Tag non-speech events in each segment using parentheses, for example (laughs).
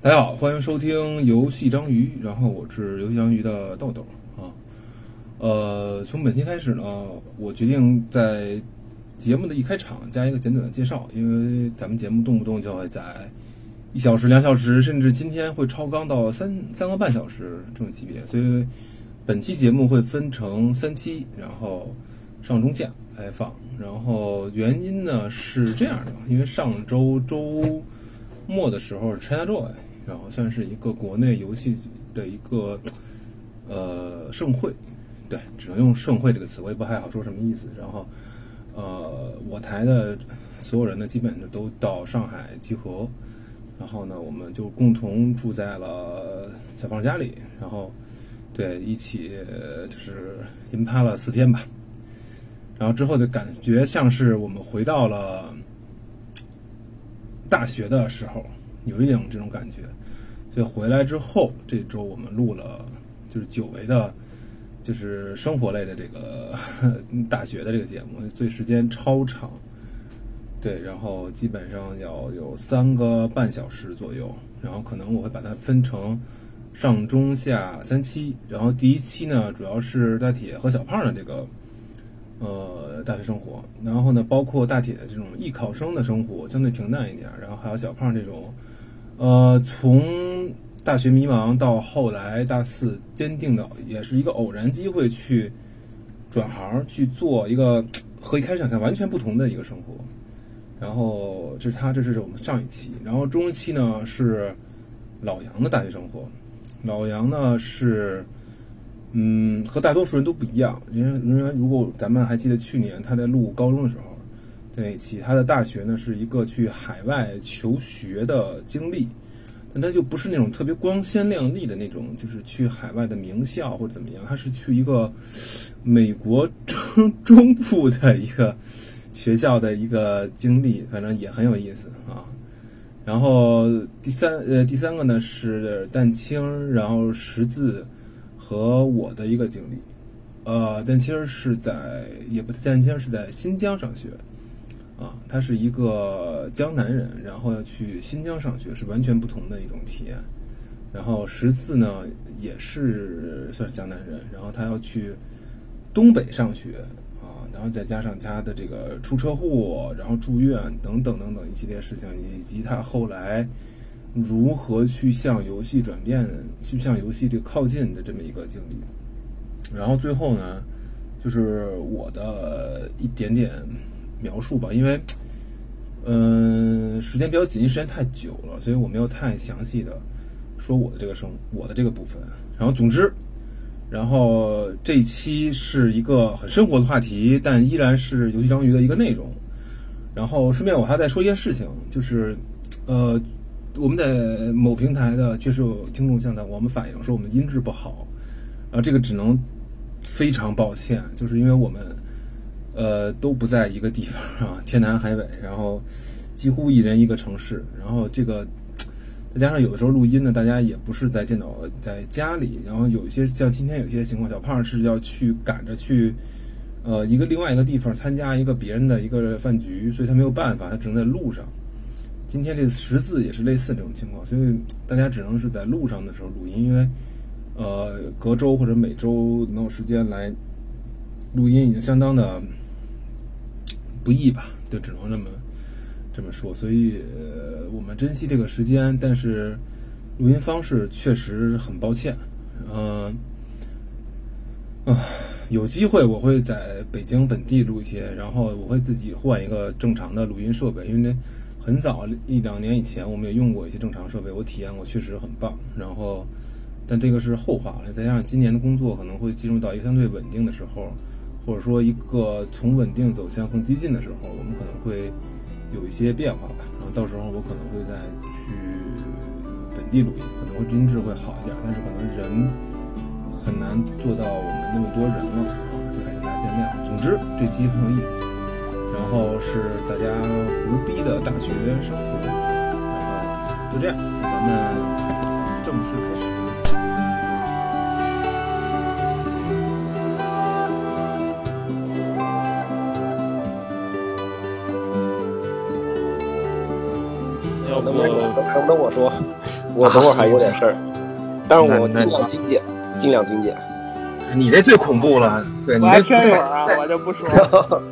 大家好，欢迎收听游戏章鱼，然后我是游戏章鱼的豆豆啊。呃，从本期开始呢，我决定在节目的一开场加一个简短的介绍，因为咱们节目动不动就会在一小时、两小时，甚至今天会超纲到三三个半小时这种级别，所以本期节目会分成三期，然后上中下来放。然后原因呢是这样的，因为上周周末的时候是 ChinaJoy，然后算是一个国内游戏的一个呃盛会，对，只能用盛会这个词，我也不太好说什么意思。然后呃，我台的所有人呢，基本上都到上海集合，然后呢，我们就共同住在了小胖家里，然后对一起就是银趴了四天吧。然后之后的感觉像是我们回到了大学的时候，有一点这种感觉。所以回来之后，这周我们录了就是久违的，就是生活类的这个 (laughs) 大学的这个节目，所以时间超长。对，然后基本上要有三个半小时左右，然后可能我会把它分成上中下三期。然后第一期呢，主要是大铁和小胖的这个。呃，大学生活，然后呢，包括大铁这种艺考生的生活相对平淡一点，然后还有小胖这种，呃，从大学迷茫到后来大四坚定的，也是一个偶然机会去转行去做一个和一开始想象完全不同的一个生活。然后这是他，这是我们上一期，然后中期呢是老杨的大学生活，老杨呢是。嗯，和大多数人都不一样。因为因为如果咱们还记得去年他在录高中的时候，那一期他的大学呢是一个去海外求学的经历，但他就不是那种特别光鲜亮丽的那种，就是去海外的名校或者怎么样，他是去一个美国中中部的一个学校的一个经历，反正也很有意思啊。然后第三呃第三个呢是蛋清，然后识字。和我的一个经历，呃，但其实是在也不，但其实是在新疆上学，啊，他是一个江南人，然后要去新疆上学，是完全不同的一种体验。然后十四呢，也是算是江南人，然后他要去东北上学，啊，然后再加上他的这个出车祸，然后住院等等等等一系列事情，以及他后来。如何去向游戏转变，去向游戏这个靠近的这么一个经历，然后最后呢，就是我的一点点描述吧，因为，嗯，时间比较紧，时间太久了，所以我没有太详细的说我的这个生我的这个部分。然后总之，然后这一期是一个很生活的话题，但依然是游戏章鱼的一个内容。然后顺便我还在说一件事情，就是呃。我们在某平台的确实有听众向的我们反映说我们音质不好，啊这个只能非常抱歉，就是因为我们呃都不在一个地方啊，天南海北，然后几乎一人一个城市，然后这个再加上有的时候录音呢，大家也不是在电脑在家里，然后有一些像今天有些情况，小胖是要去赶着去呃一个另外一个地方参加一个别人的一个饭局，所以他没有办法，他只能在路上。今天这个十字也是类似这种情况，所以大家只能是在路上的时候录音，因为呃隔周或者每周能有时间来录音已经相当的不易吧，就只能这么这么说。所以我们珍惜这个时间，但是录音方式确实很抱歉。嗯啊，有机会我会在北京本地录一些，然后我会自己换一个正常的录音设备，因为。很早一两年以前，我们也用过一些正常设备，我体验过，确实很棒。然后，但这个是后话了。再加上今年的工作可能会进入到一个相对稳定的时候，或者说一个从稳定走向更激进的时候，我们可能会有一些变化吧。然后到时候我可能会再去本地录音，可能会音质会好一点，但是可能人很难做到我们那么多人了啊，就感谢大家见谅。总之，这期很有意思。然后是大家胡逼的大学生活，然后就这样，咱们正式开始。要不能不能我说？我等会儿还有点事儿，但是我尽量精简，尽量精简。你这最恐怖了，对，我还听一会儿啊，(laughs) 我就不说了。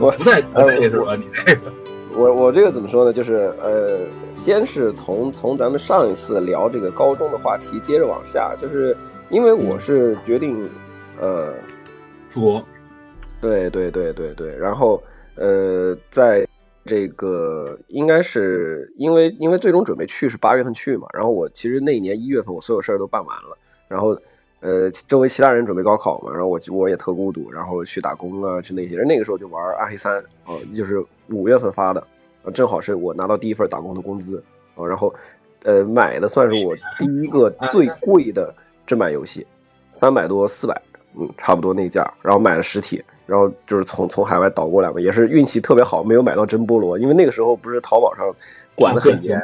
我不在不在是吧？你这个，我我这个怎么说呢？就是呃，先是从从咱们上一次聊这个高中的话题接着往下，就是因为我是决定呃，出国，对对对对对，然后呃，在这个应该是因为因为最终准备去是八月份去嘛，然后我其实那一年一月份我所有事儿都办完了，然后。呃，周围其他人准备高考嘛，然后我我也特孤独，然后去打工啊，去那些。那个时候就玩暗黑三啊，就是五月份发的，正好是我拿到第一份打工的工资啊，然后呃买的算是我第一个最贵的正版游戏，三百多四百，嗯，差不多那价，然后买了实体，然后就是从从海外倒过来嘛，也是运气特别好，没有买到真菠萝，因为那个时候不是淘宝上管的很严。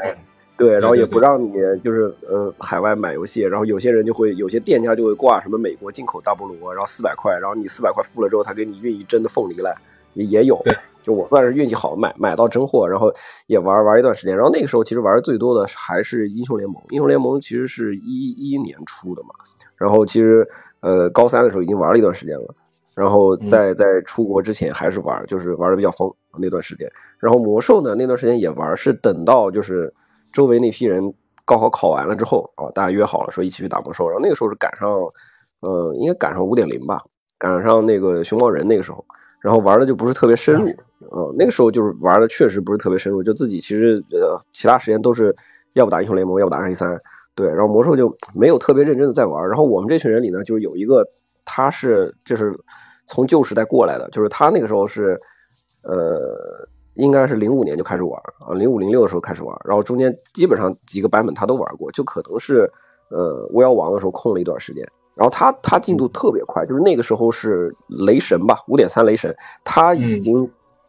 对，然后也不让你就是呃海外买游戏，然后有些人就会有些店家就会挂什么美国进口大菠萝，然后四百块，然后你四百块付了之后，他给你运一真的凤梨来，也也有。对，就我算是运气好，买买到真货，然后也玩玩一段时间。然后那个时候其实玩的最多的还是英雄联盟，英雄联盟其实是一一年出的嘛。然后其实呃高三的时候已经玩了一段时间了，然后在在出国之前还是玩，就是玩的比较疯那段时间。然后魔兽呢那段时间也玩，是等到就是。周围那批人高考考完了之后啊，大家约好了说一起去打魔兽，然后那个时候是赶上，呃，应该赶上五点零吧，赶上那个熊猫人那个时候，然后玩的就不是特别深入，啊，那个时候就是玩的确实不是特别深入，就自己其实呃其他时间都是要不打英雄联盟，要不打黑三，对，然后魔兽就没有特别认真的在玩，然后我们这群人里呢，就是有一个他是就是从旧时代过来的，就是他那个时候是，呃。应该是零五年就开始玩啊，零五零六的时候开始玩，然后中间基本上几个版本他都玩过，就可能是呃巫妖王的时候空了一段时间，然后他他进度特别快，就是那个时候是雷神吧，五点三雷神，他已经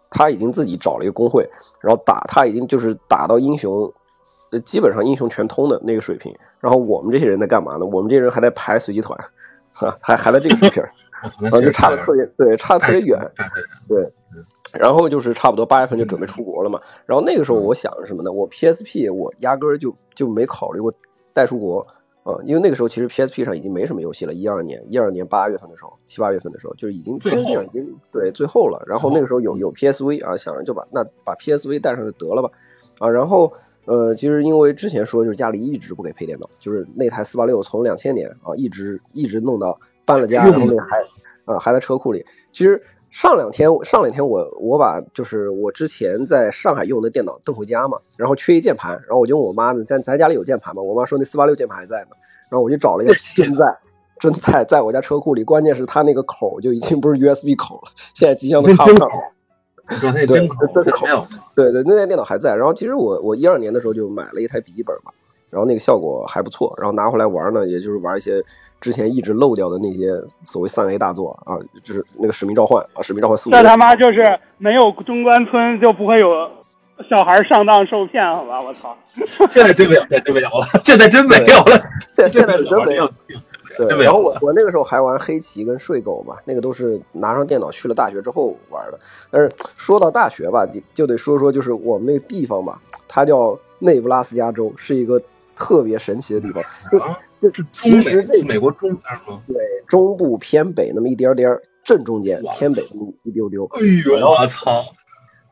他已经自己找了一个工会，然后打他已经就是打到英雄，呃基本上英雄全通的那个水平，然后我们这些人在干嘛呢？我们这些人还在排随机团，(laughs) 哈，还还在这个水平，然后就差的特别对，差的特别远，对。然后就是差不多八月份就准备出国了嘛。然后那个时候我想什么呢？我 PSP 我压根儿就就没考虑过带出国啊，因为那个时候其实 PSP 上已经没什么游戏了。一二年一二年八月份的时候，七八月份的时候，就是已经 PSP 上已经对最后了。然后那个时候有有 PSV 啊，想着就把那把 PSV 带上就得了吧啊。然后呃，其实因为之前说就是家里一直不给配电脑，就是那台四八六从两千年啊一直一直弄到搬了家，然后那还啊还在车库里。其实。上两天，上两天我我把就是我之前在上海用的电脑蹬回家嘛，然后缺一键盘，然后我就问我妈呢，咱咱家里有键盘吗？我妈说那四八六键盘还在呢，然后我就找了一下，现在，真在，在我家车库里。关键是它那个口就已经不是 USB 口了，现在机箱都插不上。对，真口，真口。对对，那台电脑还在。然后其实我我一二年的时候就买了一台笔记本嘛。然后那个效果还不错，然后拿回来玩呢，也就是玩一些之前一直漏掉的那些所谓三 A 大作啊，就是那个《使命召唤》啊，《使命召唤四》。这他妈就是没有中关村就不会有小孩上当受骗，好吧？我操！(laughs) 现在真没有，现在真没有了，现在真没有了，(laughs) 现现在真没有。对，然后我我那个时候还玩黑棋跟睡狗嘛，那个都是拿上电脑去了大学之后玩的。但是说到大学吧，就就得说说就是我们那个地方吧，它叫内布拉斯加州，是一个。特别神奇的地方，就就是其实这美国中边吗？对，中部偏北那么一点点正中间偏北一丢丢。哎呦，我操！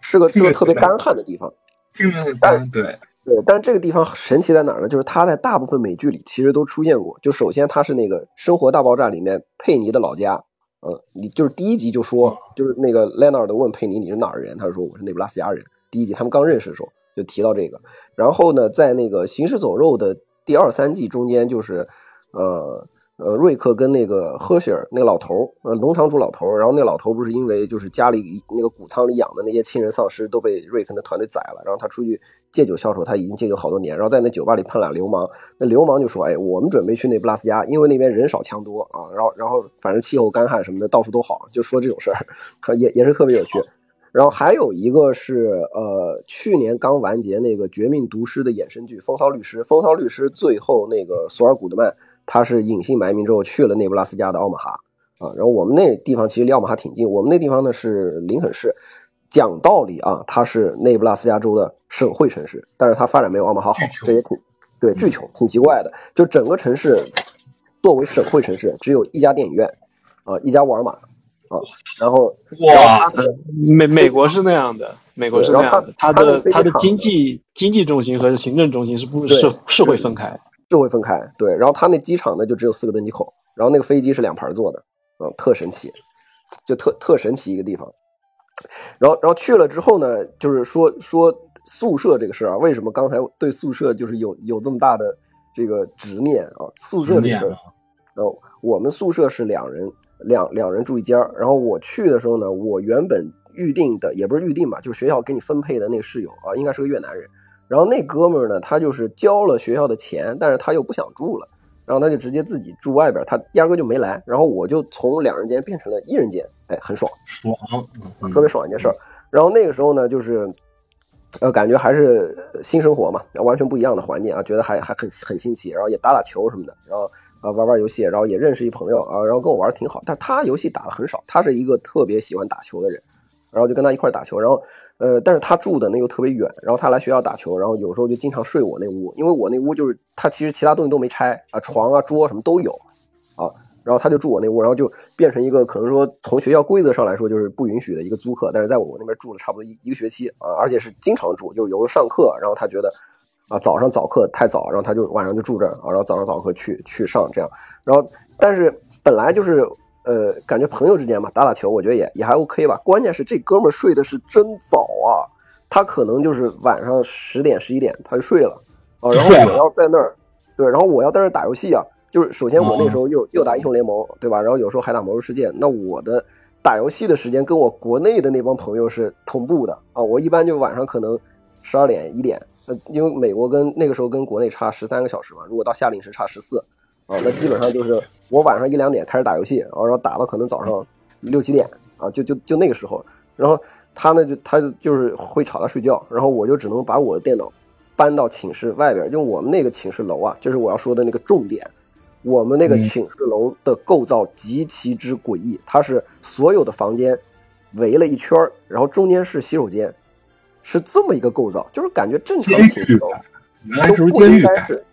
是个是个特别干旱的地方。听着很干，对对。但这个地方神奇在哪儿呢？就是它在大部分美剧里其实都出现过。就首先它是那个《生活大爆炸》里面佩妮的老家。嗯，你就是第一集就说，就是那个 Leonard 问佩妮你是哪儿人，他就说我是内布拉斯加人。第一集他们刚认识的时候。就提到这个，然后呢，在那个《行尸走肉》的第二三季中间，就是呃呃，瑞克跟那个赫歇尔那个老头呃，农场主老头然后那老头不是因为就是家里那个谷仓里养的那些亲人丧尸都被瑞克的团队宰了，然后他出去借酒消愁，他已经戒酒好多年，然后在那酒吧里碰俩流氓，那流氓就说：“哎，我们准备去那布拉斯加，因为那边人少枪多啊，然后然后反正气候干旱什么的，到处都好，就说这种事儿，(laughs) 也也是特别有趣。”然后还有一个是，呃，去年刚完结那个《绝命毒师》的衍生剧《风骚律师》。风骚律师最后那个索尔古德曼，他是隐姓埋名之后去了内布拉斯加的奥马哈啊。然后我们那地方其实离奥马哈挺近，我们那地方呢是林肯市。讲道理啊，它是内布拉斯加州的省会城市，但是它发展没有奥马哈好，这也挺对，巨穷，挺奇怪的。就整个城市作为省会城市，只有一家电影院，啊、一家沃尔玛，啊，然后哇，美美国是那样的，美国是那样的，它它的的它的经济经济中心和行政中心是不对是是会分开。是会分开。对，然后它那机场呢就只有四个登机口，然后那个飞机是两排坐的，嗯，特神奇，就特特神奇一个地方。然后，然后去了之后呢，就是说说宿舍这个事儿啊，为什么刚才对宿舍就是有有这么大的这个执念啊？宿舍这个事儿，然后我们宿舍是两人两两人住一间儿，然后我去的时候呢，我原本预定的也不是预定吧，就是学校给你分配的那个室友啊，应该是个越南人。然后那哥们儿呢，他就是交了学校的钱，但是他又不想住了，然后他就直接自己住外边，他压根就没来。然后我就从两人间变成了一人间，哎，很爽。爽，嗯特别爽一件事儿。然后那个时候呢，就是呃，感觉还是新生活嘛，完全不一样的环境啊，觉得还还很很新奇，然后也打打球什么的，然后啊玩玩游戏，然后也认识一朋友啊，然后跟我玩的挺好。但他游戏打的很少，他是一个特别喜欢打球的人，然后就跟他一块打球，然后呃，但是他住的那又特别远，然后他来学校打球，然后有时候就经常睡我那屋，因为我那屋就是他其实其他东西都没拆啊，床啊桌什么都有啊，然后他就住我那屋，然后就变成一个可能说从学校规则上来说就是不允许的一个租客，但是在我那边住了差不多一一个学期啊，而且是经常住，就是有时候上课，然后他觉得啊早上早课太早，然后他就晚上就住这儿啊，然后早上早课去去上这样，然后但是本来就是呃感觉朋友之间嘛打打球，我觉得也也还 OK 吧，关键是这哥们儿睡的是真早啊，他可能就是晚上十点十一点他就睡了啊，然后我要在那儿对，然后我要在那儿打游戏啊。就是首先我那时候又又打英雄联盟，对吧？然后有时候还打魔兽世界。那我的打游戏的时间跟我国内的那帮朋友是同步的啊。我一般就晚上可能十二点一点，呃，因为美国跟那个时候跟国内差十三个小时嘛，如果到夏令时差十四啊，那基本上就是我晚上一两点开始打游戏，然后然后打到可能早上六七点啊，就就就那个时候。然后他呢就他就是会吵他睡觉，然后我就只能把我的电脑搬到寝室外边，因为我们那个寝室楼啊，这是我要说的那个重点。我们那个嗯寝室楼的构造极其之诡异，它是所有的房间围了一圈儿，然后中间是洗手间，是这么一个构造，就是感觉正常监寝室楼都不？应该是，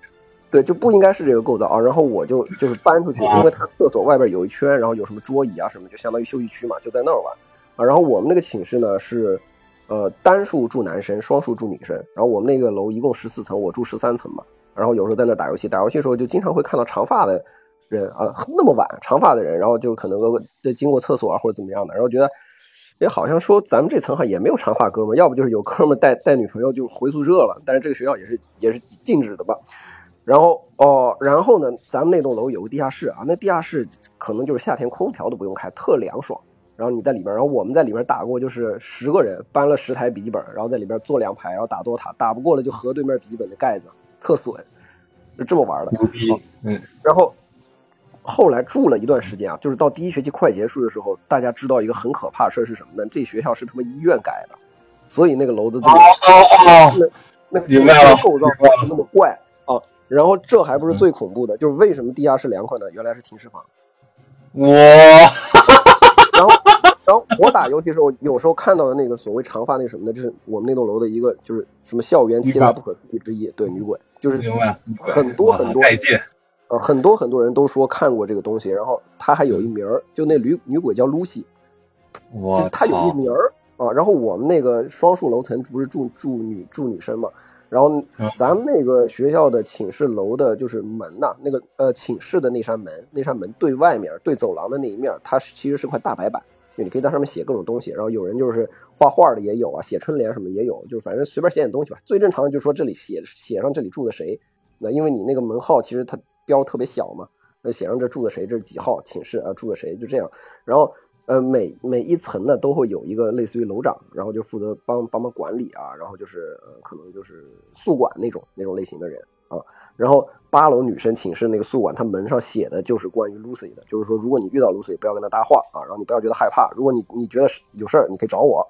对，就不应该是这个构造啊。然后我就就是搬出去，啊因为它厕所外边有一圈，然后有什么桌椅啊什么，就相当于休息区嘛，就在那儿玩啊。然后我们那个寝室呢是，呃，单数住男生，双数住女生。然后我们那个楼一共十四层，我住十三层嘛。然后有时候在那打游戏，打游戏的时候就经常会看到长发的人啊，那么晚长发的人，然后就可能呃经过厕所啊或者怎么样的，然后觉得。也好像说咱们这层哈也没有长发哥们，要不就是有哥们带带女朋友就回宿舍了，但是这个学校也是也是禁止的吧。然后哦，然后呢，咱们那栋楼有个地下室啊，那地下室可能就是夏天空调都不用开，特凉爽。然后你在里边，然后我们在里边打过，就是十个人搬了十台笔记本，然后在里边坐两排，然后打 DOTA，打不过了就合对面笔记本的盖子，特损，就这么玩的。牛逼，嗯，然后后来住了一段时间啊，就是到第一学期快结束的时候，大家知道一个很可怕的事是什么呢？这学校是他妈医院改的，所以那个楼子这个哦哦，那个明白了构造那么怪啊。然后这还不是最恐怖的，就是为什么地下室凉快呢？原来是停尸房。我然后，然后我打游戏的时候，有时候看到的那个所谓长发那什么的，就是我们那栋楼的一个，就是什么校园七大不可思议之一，对，女鬼，就是，很多很多呃，很多很多人都说看过这个东西，然后它还有一名儿，就那女女鬼叫 Lucy，我就她有一，名儿啊。然后我们那个双数楼层不是住住女住女生嘛，然后嗯咱们那个学校的寝室楼的就是门呐、那个呃寝室的那扇门，那扇门对外面对走廊的那一面，它是其实是块大白板，就你可以在上面写各种东西。然后有人就是画画的也有啊，写春联什么也有，就反正随便写点东西吧。最正常的就是说这里写写上这里住的谁，那因为你那个门号其实它标特别小嘛，那写上这住的谁，这是几号寝室啊，住的谁，就这样。然后呃每每一层呢都会有一个类似于楼长，然后就负责帮帮忙管理啊，然后就是呃可能就是宿管那种那种类型的人啊。然后八楼女生寝室那个宿管，他门上写的就是关于 Lucy 的，就是说如果你遇到 Lucy，不要跟她搭话啊，然后你不要觉得害怕，如果你你觉得有事儿，你可以找我。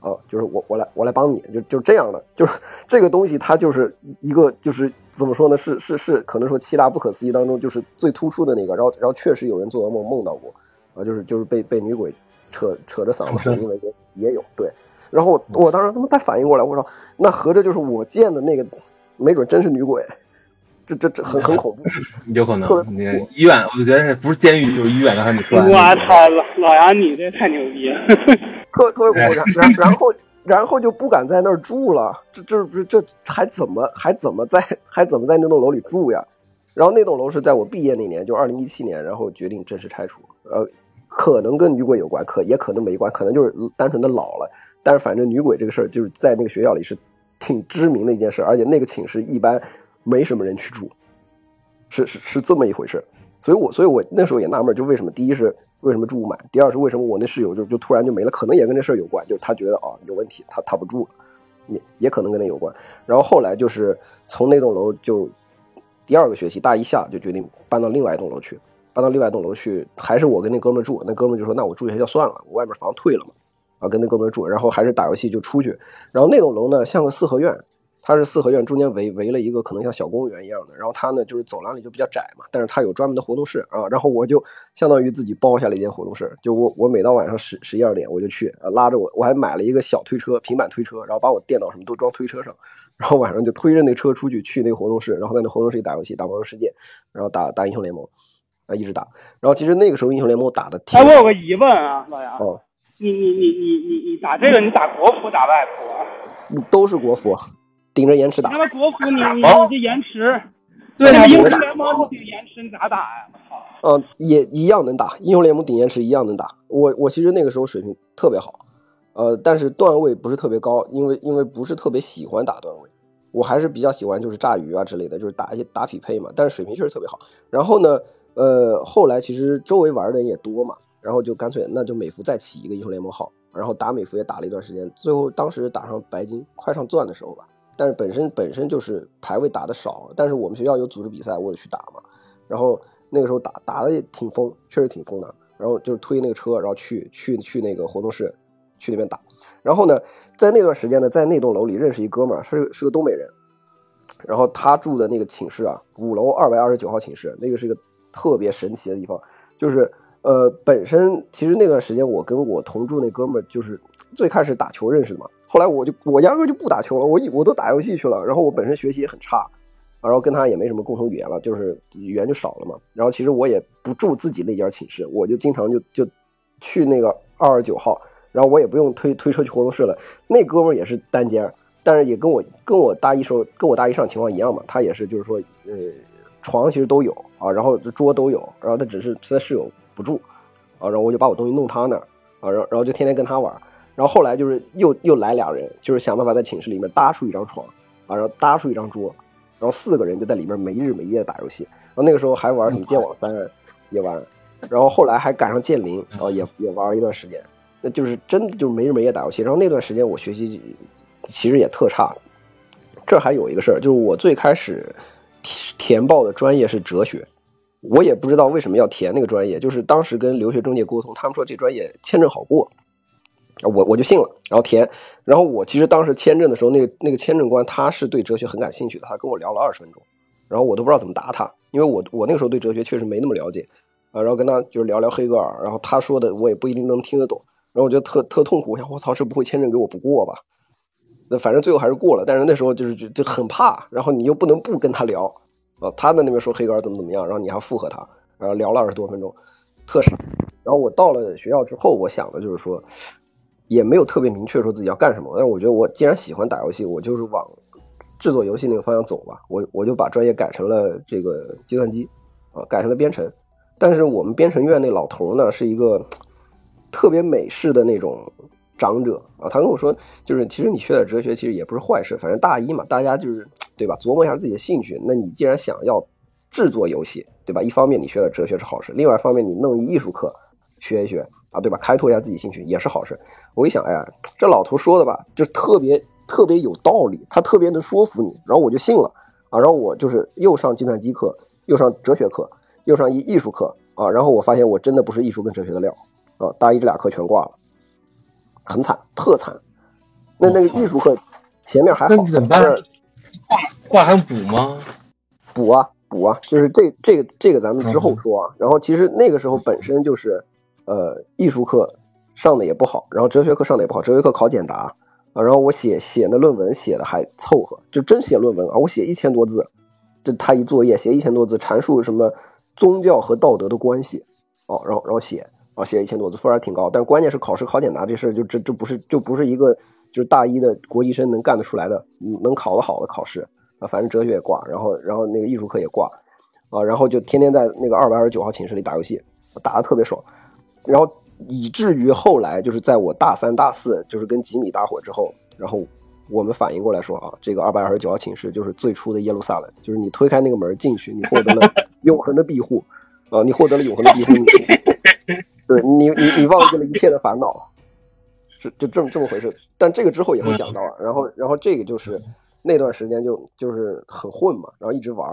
啊，就是我我来我来帮你，就就这样的，就是这个东西它就是一个就是怎么说呢？是是是，可能说七大不可思议当中就是最突出的那个。然后然后确实有人做噩梦梦到过，啊，就是就是被被女鬼扯扯着嗓子因为也也有对。然后我我当时他妈才反应过来，我说那合着就是我见的那个，没准真是女鬼。这这这很很恐怖。(laughs) 有可能，你医院，我觉得不是监狱就是医院。刚才你说，我操，老老杨你这太牛逼了，特特别恐怖。然然后然后就不敢在那儿住了，这这不是这还怎么还怎么在 (laughs) 还怎么在那栋楼里住呀？然后那栋楼是在我毕业那年，就二零一七年，然后决定正式拆除。呃，可能跟女鬼有关，可也可能没关，可能就是单纯的老了。但是反正女鬼这个事儿，就是在那个学校里是挺知名的一件事，而且那个寝室一般没什么人去住，是是是这么一回事。所以我所以我那时候也纳闷，就为什么第一是为什么住不满，第二是为什么我那室友就就突然就没了，可能也跟这事儿有关，就是他觉得啊有问题，他他不住了，也也可能跟那有关。然后后来就是从那栋楼就。第二个学期大一下就决定搬到另外一栋楼去，搬到另外一栋楼去，还是我跟那哥们住。那哥们就说：“那我住学校算了，我外面房退了嘛。”啊，跟那哥们住，然后还是打游戏就出去。然后那栋楼呢像个四合院，它是四合院，中间围围了一个可能像小公园一样的。然后它呢就是走廊里就比较窄嘛，但是它有专门的活动室啊。然后我就相当于自己包下了一间活动室，就我我每到晚上十十一二点我就去啊，拉着我我还买了一个小推车，平板推车，然后把我电脑什么都装推车上。然后晚上就推着那车出去，去那个活动室，然后在那活动室里打游戏，打魔兽世界，然后打打英雄联盟，啊，一直打。然后其实那个时候英雄联盟打的。哎，我有个疑问啊，老杨。哦。你你你你你你打这个，你打国服打外服？都是国服，顶着延迟打。那么国服你你你这延迟？对啊。英雄联盟不顶延迟，你咋打呀？嗯，也一样能打。英雄联盟顶延迟一样能打。我我其实那个时候水平特别好。呃，但是段位不是特别高，因为因为不是特别喜欢打段位，我还是比较喜欢就是炸鱼啊之类的，就是打一些打匹配嘛。但是水平确实特别好。然后呢，呃，后来其实周围玩的人也多嘛，然后就干脆那就美服再起一个英雄联盟号，然后打美服也打了一段时间，最后当时打上白金，快上钻的时候吧。但是本身本身就是排位打的少，但是我们学校有组织比赛，我也去打嘛。然后那个时候打打的也挺疯，确实挺疯的。然后就是推那个车，然后去去去那个活动室。去那边打，然后呢，在那段时间呢，在那栋楼里认识一哥们儿，是是个东北人，然后他住的那个寝室啊，五楼二百二十九号寝室，那个是一个特别神奇的地方，就是呃，本身其实那段时间我跟我同住那哥们儿就是最开始打球认识的嘛，后来我就我压根就不打球了，我我都打游戏去了，然后我本身学习也很差，然后跟他也没什么共同语言了，就是语言就少了嘛，然后其实我也不住自己那间寝室，我就经常就就去那个二十九号。然后我也不用推推车去活动室了，那哥们儿也是单间，但是也跟我跟我大一时候跟我大一上情况一样嘛，他也是就是说，呃，床其实都有啊，然后桌都有，然后他只是他室友不住，啊，然后我就把我东西弄他那儿，啊，然后然后就天天跟他玩，然后后来就是又又来俩人，就是想办法在寝室里面搭出一张床，啊，然后搭出一张桌，然后四个人就在里面没日没夜打游戏，然后那个时候还玩什么剑网三也玩，然后后来还赶上剑灵，然后也也玩了一段时间。那就是真的就没日没夜打游戏，然后那段时间我学习其实也特差。这还有一个事儿，就是我最开始填报的专业是哲学，我也不知道为什么要填那个专业，就是当时跟留学中介沟通，他们说这专业签证好过，我我就信了，然后填。然后我其实当时签证的时候，那个那个签证官他是对哲学很感兴趣的，他跟我聊了二十分钟，然后我都不知道怎么答他，因为我我那个时候对哲学确实没那么了解啊，然后跟他就是聊聊黑格尔，然后他说的我也不一定能听得懂。然后我觉得特特痛苦，我想我操，这不会签证给我不过吧？那反正最后还是过了，但是那时候就是就就很怕，然后你又不能不跟他聊啊。他在那边说黑格尔怎么怎么样，然后你还附和他，然后聊了二十多分钟，特傻。然后我到了学校之后，我想的就是说，也没有特别明确说自己要干什么，但是我觉得我既然喜欢打游戏，我就是往制作游戏那个方向走吧。我我就把专业改成了这个计算机啊，改成了编程。但是我们编程院那老头呢，是一个。特别美式的那种长者啊，他跟我说，就是其实你学点哲学其实也不是坏事，反正大一嘛，大家就是对吧，琢磨一下自己的兴趣。那你既然想要制作游戏，对吧？一方面你学点哲学是好事，另外一方面你弄一艺术课学一学啊，对吧？开拓一下自己兴趣也是好事。我一想，哎呀，这老头说的吧，就特别特别有道理，他特别能说服你，然后我就信了啊。然后我就是又上计算机课，又上哲学课，又上艺艺术课啊。然后我发现我真的不是艺术跟哲学的料。啊，大一这俩课全挂了，很惨，特惨。那那个艺术课前面还好，那怎么办？挂还补吗？补啊，补啊，就是这这个这个咱们之后说啊。然后其实那个时候本身就是，呃，艺术课上的也不好，然后哲学课上的也不好，哲学课考简答啊。然后我写写那论文写的还凑合，就真写论文啊，我写一千多字，这他一作业写一千多字，阐述什么宗教和道德的关系，哦，然后然后写，啊写一千多字，分还挺高。但关键是考试考简答这事儿，就这这不是就不是一个就是大一的国际生能干得出来的，能考得好的考试啊。反正哲学也挂，然后然后那个艺术课也挂，啊，然后就天天在那个二百二十九号寝室里打游戏，打得特别爽。然后以至于后来就是在我大三大四就是跟吉米搭伙之后，然后我们反应过来说啊，这个二百二十九号寝室就是最初的耶路撒冷，就是你推开那个门进去，你获得了 (laughs) 永恒的庇护，啊，你获得了永恒的庇护，对你你你忘记了 (laughs) 一切的烦恼，是就这么这么回事。但这个之后也会讲到啊，然后然后这个就是那段时间就就是很混嘛，然后一直玩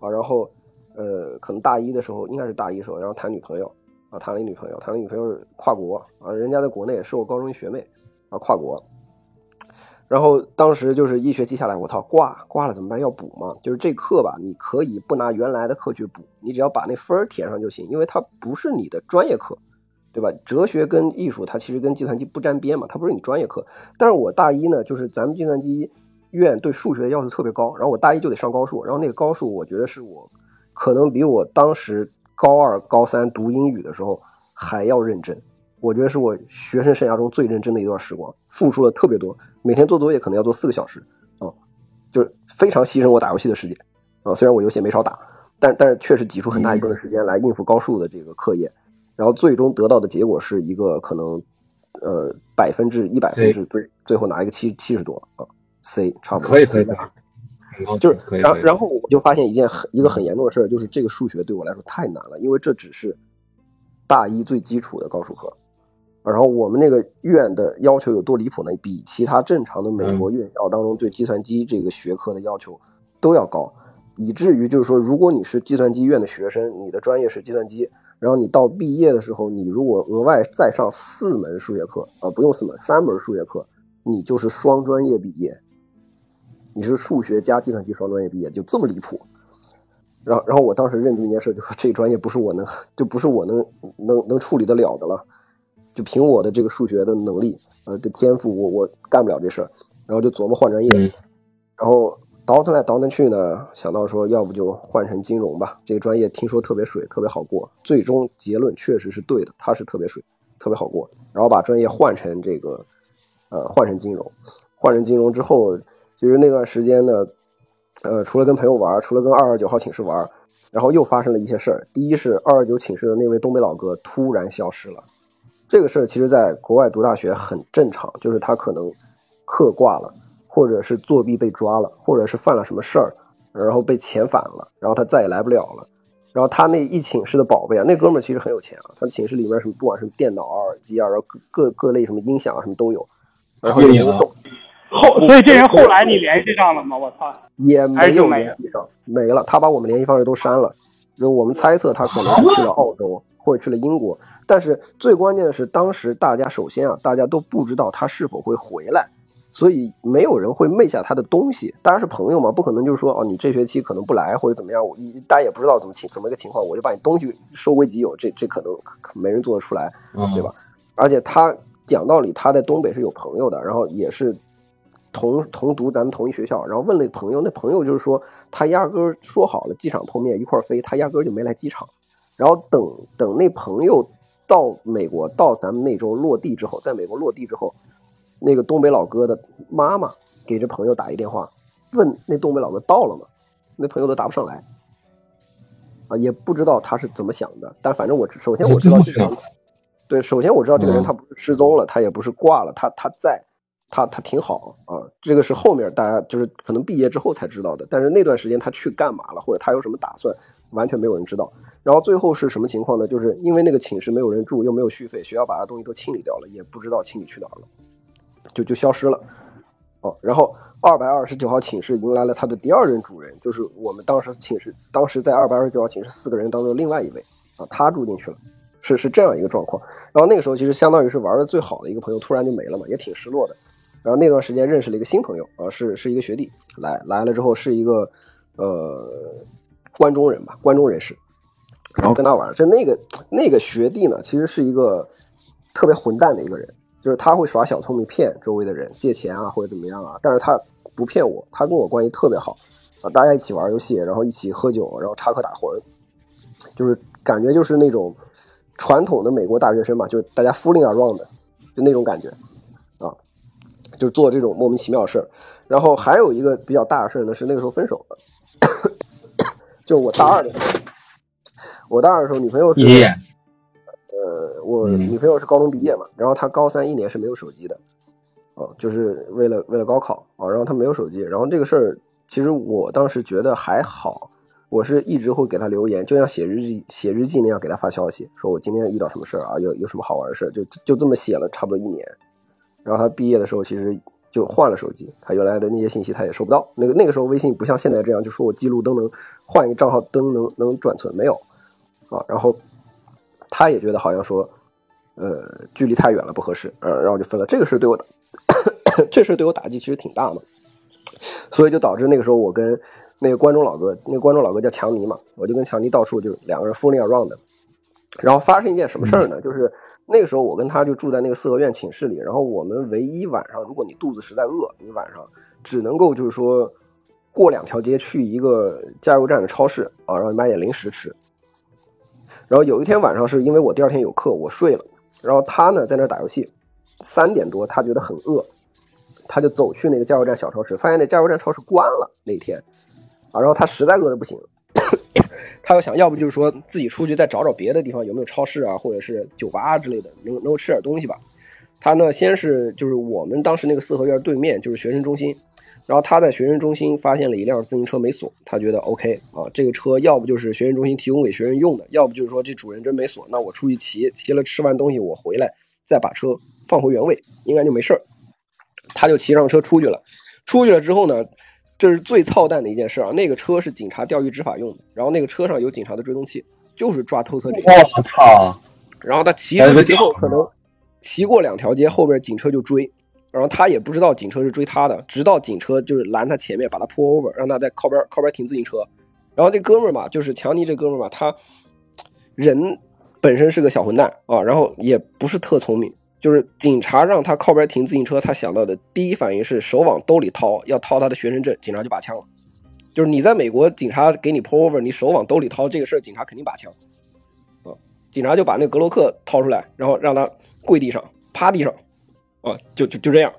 啊，然后呃，可能大一的时候应该是大一时候，然后谈女朋友。啊，谈了一女朋友，谈了女朋友是跨国啊，人家在国内是我高中学妹啊，跨国。然后当时就是一学期下来，我操，挂挂了怎么办？要补吗？就是这课吧，你可以不拿原来的课去补，你只要把那分儿填上就行，因为它不是你的专业课，对吧？哲学跟艺术它其实跟计算机不沾边嘛，它不是你专业课。但是我大一呢，就是咱们计算机院对数学的要求特别高，然后我大一就得上高数，然后那个高数我觉得是我可能比我当时。高二、高三读英语的时候还要认真，我觉得是我学生生涯中最认真的一段时光，付出了特别多。每天做作业可能要做四个小时，啊，就是非常牺牲我打游戏的时间，啊，虽然我游戏没少打，但但是确实挤出很大一部分时间来应付高数的这个课业，然后最终得到的结果是一个可能，呃，百分之一百分之最最后拿一个七七十多啊，C 差不多可以可以。就是，然然后我就发现一件很一个很严重的事儿，就是这个数学对我来说太难了，因为这只是大一最基础的高数课，然后我们那个院的要求有多离谱呢？比其他正常的美国院校当中对计算机这个学科的要求都要高，以至于就是说，如果你是计算机院的学生，你的专业是计算机，然后你到毕业的时候，你如果额外再上四门数学课，啊，不用四门，三门数学课，你就是双专业毕业。你是数学加计算机双专业毕业，就这么离谱。然后，然后我当时认定一件事，就说这专业不是我能，就不是我能能能处理得了的了。就凭我的这个数学的能力，呃的天赋，我我干不了这事儿。然后就琢磨换专业。然后倒腾来倒腾去呢，想到说要不就换成金融吧。这个专业听说特别水，特别好过。最终结论确实是对的，它是特别水，特别好过。然后把专业换成这个，呃，换成金融。换成金融之后。其实那段时间呢，呃，除了跟朋友玩，除了跟二二九号寝室玩，然后又发生了一些事儿。第一是二二九寝室的那位东北老哥突然消失了，这个事儿其实在国外读大学很正常，就是他可能课挂了，或者是作弊被抓了，或者是犯了什么事儿，然后被遣返了，然后他再也来不了了。然后他那一寝室的宝贝啊，那哥们儿其实很有钱啊，他寝室里面什么不管是电脑啊、耳机啊，然后各各各类什么音响啊什么都有，然后也懂。(laughs) 后，所以这人后来你联系上了吗？我操，也没有联系上，没了。他把我们联系方式都删了。就我们猜测他可能是去了澳洲或者去了英国。但是最关键的是，当时大家首先啊，大家都不知道他是否会回来，所以没有人会昧下他的东西。当然是朋友嘛，不可能就是说哦，你这学期可能不来或者怎么样，我大家也不知道怎么情怎么一个情况，我就把你东西收为己有，这这可能可没人做得出来，对吧？而且他讲道理，他在东北是有朋友的，然后也是。同同读咱们同一学校，然后问了朋友，那朋友就是说他压根儿说好了机场碰面一块儿飞，他压根儿就没来机场。然后等等那朋友到美国到咱们那周落地之后，在美国落地之后，那个东北老哥的妈妈给这朋友打一电话，问那东北老哥到了吗？那朋友都答不上来，啊，也不知道他是怎么想的。但反正我首先我知道这个人，对，首先我知道这个人他不是失踪了，他也不是挂了，他他在。他他挺好啊，这个是后面大家就是可能毕业之后才知道的。但是那段时间他去干嘛了，或者他有什么打算，完全没有人知道。然后最后是什么情况呢？就是因为那个寝室没有人住，又没有续费，学校把他东西都清理掉了，也不知道清理去哪儿了，就就消失了。哦，然后二百二十九号寝室迎来了他的第二任主人，就是我们当时寝室当时在二百二十九号寝室四个人当中另外一位啊，他住进去了，是是这样一个状况。然后那个时候其实相当于是玩的最好的一个朋友突然就没了嘛，也挺失落的。然后那段时间认识了一个新朋友啊，是是一个学弟来来了之后是一个呃关中人吧，关中人士，然后跟他玩。这那个那个学弟呢，其实是一个特别混蛋的一个人，就是他会耍小聪明骗周围的人借钱啊或者怎么样啊，但是他不骗我，他跟我关系特别好啊，大家一起玩游戏，然后一起喝酒，然后插科打诨，就是感觉就是那种传统的美国大学生嘛，就是大家 fooling around 的，就那种感觉啊，就做这种莫名其妙的事儿。然后还有一个比较大的事儿呢，是那个时候分手了，(coughs) 就我大二的时候，我大二的时候女朋友，我嗯女朋友是高中毕业嘛，然后她高三一年是没有手机的，哦、就是为了为了高考啊、然后她没有手机，然后这个事儿其实我当时觉得还好，我是一直会给她留言，就像写日记写日记那样给她发消息，说我今天遇到什么事儿啊，有有什么好玩的事儿，就就这么写了差不多一年，然后她毕业的时候其实就换了手机，她原来的那些信息她也收不到，那个那个时候微信不像现在这样，就说我记录都能换一个账号登能能转存，没有啊，然后。他也觉得好像说，呃，距离太远了不合适，呃，然后就分了。这个事对我，(coughs) 这事对我打击其实挺大的，所以就导致那个时候我跟那个观众老哥，那个观众老哥叫强尼嘛，我就跟强尼到处就两个人 fooling around 的。然后发生一件什么事儿呢？就是那个时候我跟他就住在那个四合院寝室里，然后我们唯一晚上，如果你肚子实在饿，你晚上只能够就是说过两条街去一个加油站的超市啊，然后买点零食吃。然后有一天晚上是因为我第二天有课，我睡了，然后他呢在那打游戏，三点多他觉得很饿，他就走去那个加油站小超市，发现那加油站超市关了那天，啊，然后他实在饿的不行，(coughs) 他又想要不就是说自己出去再找找别的地方有没有超市啊，或者是酒吧之类的，能能够吃点东西吧。他呢先是就是我们当时那个四合院对面就是学生中心，然后他在学生中心发现了一辆自行车没锁，他觉得 OK 啊，这个车要不就是学生中心提供给学生用的，要不就是说这主人真没锁，那我出去骑，骑了吃完东西我回来再把车放回原位，应该就没事儿。他就骑上车出去了，出去了之后呢，这是最操蛋的一件事啊，那个车是警察钓鱼执法用的，然后那个车上有警察的追踪器，就是抓偷车贼。我操！然后他骑出去之后，可能骑过两条街，后边警车就追，然后他也不知道警车是追他的，直到警车就是拦他前面，把他 pull over，让他在靠边靠边停自行车。然后这哥们儿嘛，就是强尼这哥们儿嘛，他人本身是个小混蛋啊，然后也不是特聪明，就是警察让他靠边停自行车，他想到的第一反应是手往兜里掏，要掏他的学生证，警察就把枪了。就是你在美国，警察给你 pull over，你手往兜里掏这个事儿，警察肯定把枪。啊警察就把那个格洛克掏出来，然后让他跪地上，趴地上，啊，就就就这样，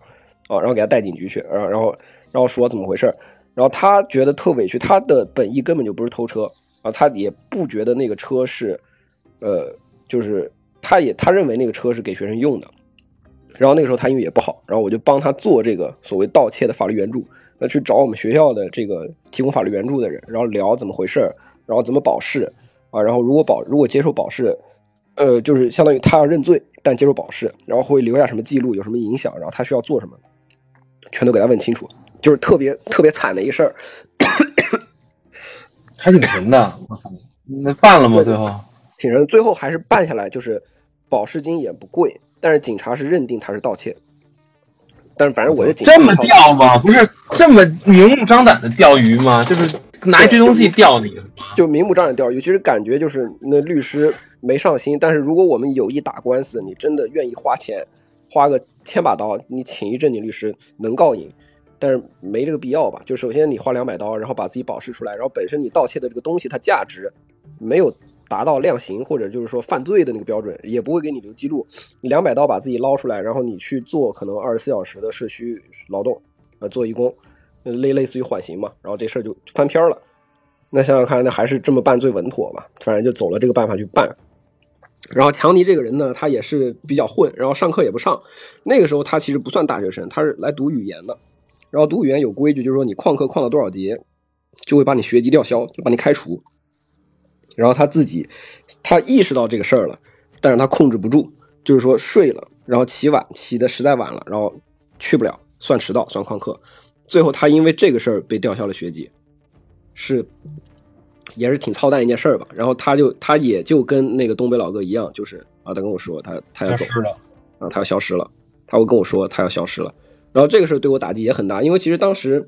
啊，然后给他带警局去，然后然后然后说怎么回事，然后他觉得特委屈，他的本意根本就不是偷车啊，他也不觉得那个车是，呃，就是他也他认为那个车是给学生用的，然后那个时候他英语也不好，然后我就帮他做这个所谓盗窃的法律援助，那去找我们学校的这个提供法律援助的人，然后聊怎么回事，然后怎么保释。啊，然后如果保如果接受保释，呃，就是相当于他要认罪，但接受保释，然后会留下什么记录，有什么影响，然后他需要做什么，全都给他问清楚，就是特别特别惨的一事儿。(coughs) 还挺神的，我操！那办了吗？最后挺神，最后还是办下来，就是保释金也不贵，但是警察是认定他是盗窃，但是反正我就这么钓吗？不是这么明目张胆的钓鱼吗？就是拿一追踪器吊你。就明目张胆吊。尤，其是感觉就是那律师没上心。但是如果我们有意打官司，你真的愿意花钱，花个千把刀，你请一正经律师能告赢，但是没这个必要吧？就首先你花两百刀，然后把自己保释出来，然后本身你盗窃的这个东西它价值没有达到量刑或者就是说犯罪的那个标准，也不会给你留记录。你两百刀把自己捞出来，然后你去做可能二十四小时的社区劳动，呃，做义工，类类似于缓刑嘛，然后这事儿就翻篇了。那想想看，那还是这么办最稳妥吧。反正就走了这个办法去办。然后强尼这个人呢，他也是比较混，然后上课也不上。那个时候他其实不算大学生，他是来读语言的。然后读语言有规矩，就是说你旷课旷到多少节，就会把你学籍吊销，就把你开除。然后他自己他意识到这个事儿了，但是他控制不住，就是说睡了，然后起晚，起的实在晚了，然后去不了，算迟到，算旷课。最后他因为这个事儿被吊销了学籍。是，也是挺操蛋一件事儿吧。然后他就他也就跟那个东北老哥一样，就是啊，他跟我说他他要走了，啊，他要消失了，他会跟我说他要消失了。然后这个事儿对我打击也很大，因为其实当时，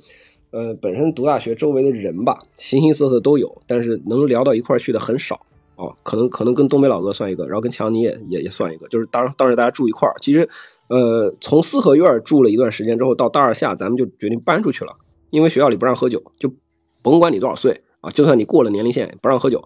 呃，本身读大学周围的人吧，形形色色都有，但是能聊到一块儿去的很少哦。可能可能跟东北老哥算一个，然后跟强尼也也也算一个，就是当当时大家住一块儿。其实，呃，从四合院住了一段时间之后，到大二下咱们就决定搬出去了，因为学校里不让喝酒，就。甭管你多少岁啊，就算你过了年龄线，不让喝酒，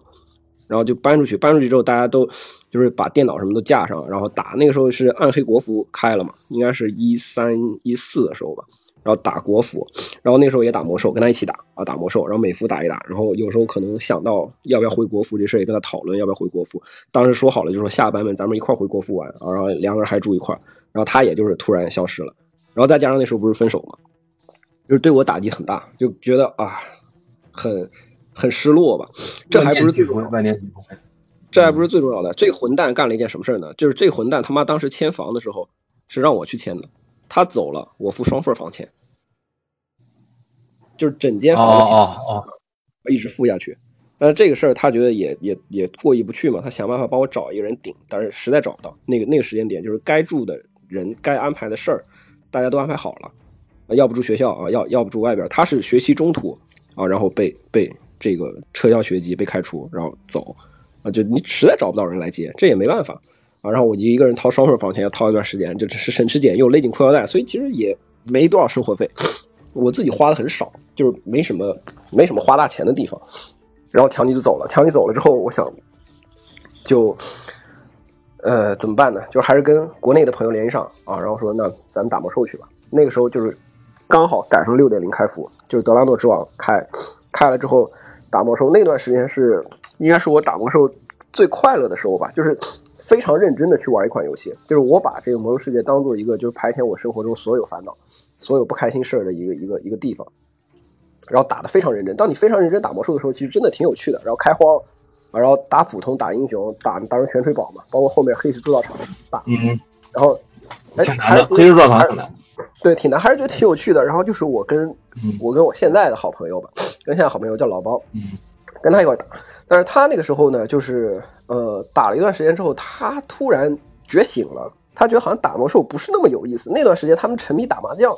然后就搬出去。搬出去之后，大家都就是把电脑什么都架上，然后打。那个时候是暗黑国服开了嘛，应该是一三一四的时候吧。然后打国服，然后那时候也打魔兽，跟他一起打啊，打魔兽，然后美服打一打，然后有时候可能想到要不要回国服这事也跟他讨论要不要回国服。当时说好了，就说下版本咱们一块回国服玩啊，然后两个人还住一块然后他也就是突然消失了，然后再加上那时候不是分手嘛，就是对我打击很大，就觉得啊，很很失落吧。这还不是最重要。这还不是最重要的。这混蛋干了一件什么事呢？就是这混蛋他妈当时签房的时候是让我去签的。他走了，我付双份房钱，就是整间房的钱，哦哦一直付下去。但是这个事儿他觉得也也也过意不去嘛，他想办法帮我找一个人顶，但是实在找不到。那个那个时间点，就是该住的人、该安排的事儿，大家都安排好了，要不住学校啊，要要不住外边。他是学习中途啊，然后被被这个撤销学籍，被开除，然后走啊，就你实在找不到人来接，这也没办法。啊，然后我就一个人掏双份房钱，要掏一段时间，就只是省吃俭用勒紧裤腰带，所以其实也没多少生活费，我自己花的很少，就是没什么没什么花大钱的地方。然后强尼就走了，强尼走了之后，我想就呃怎么办呢？就还是跟国内的朋友联系上啊，然后说那咱们打魔兽去吧。那个时候就是刚好赶上六点零开服，就是德拉诺之王开开了之后打魔兽，那段时间是应该是我打魔兽最快乐的时候吧，就是。非常认真的去玩一款游戏，就是我把这个魔兽世界当做一个就是排遣我生活中所有烦恼、所有不开心事儿的一个一个一个地方，然后打的非常认真。当你非常认真打魔兽的时候，其实真的挺有趣的。然后开荒，然后打普通、打英雄、打打成全锤宝嘛，包括后面黑石铸造厂打，嗯，然后哎，挺难的，黑石铸造厂挺难，对，挺难，还是觉得挺有趣的。然后就是我跟嗯我跟我现在的好朋友吧，跟现在好朋友叫老包，嗯跟他一块打，但是他那个时候呢，就是呃打了一段时间之后，他突然觉醒了，他觉得好像打魔兽不是那么有意思。那段时间他们沉迷打麻将，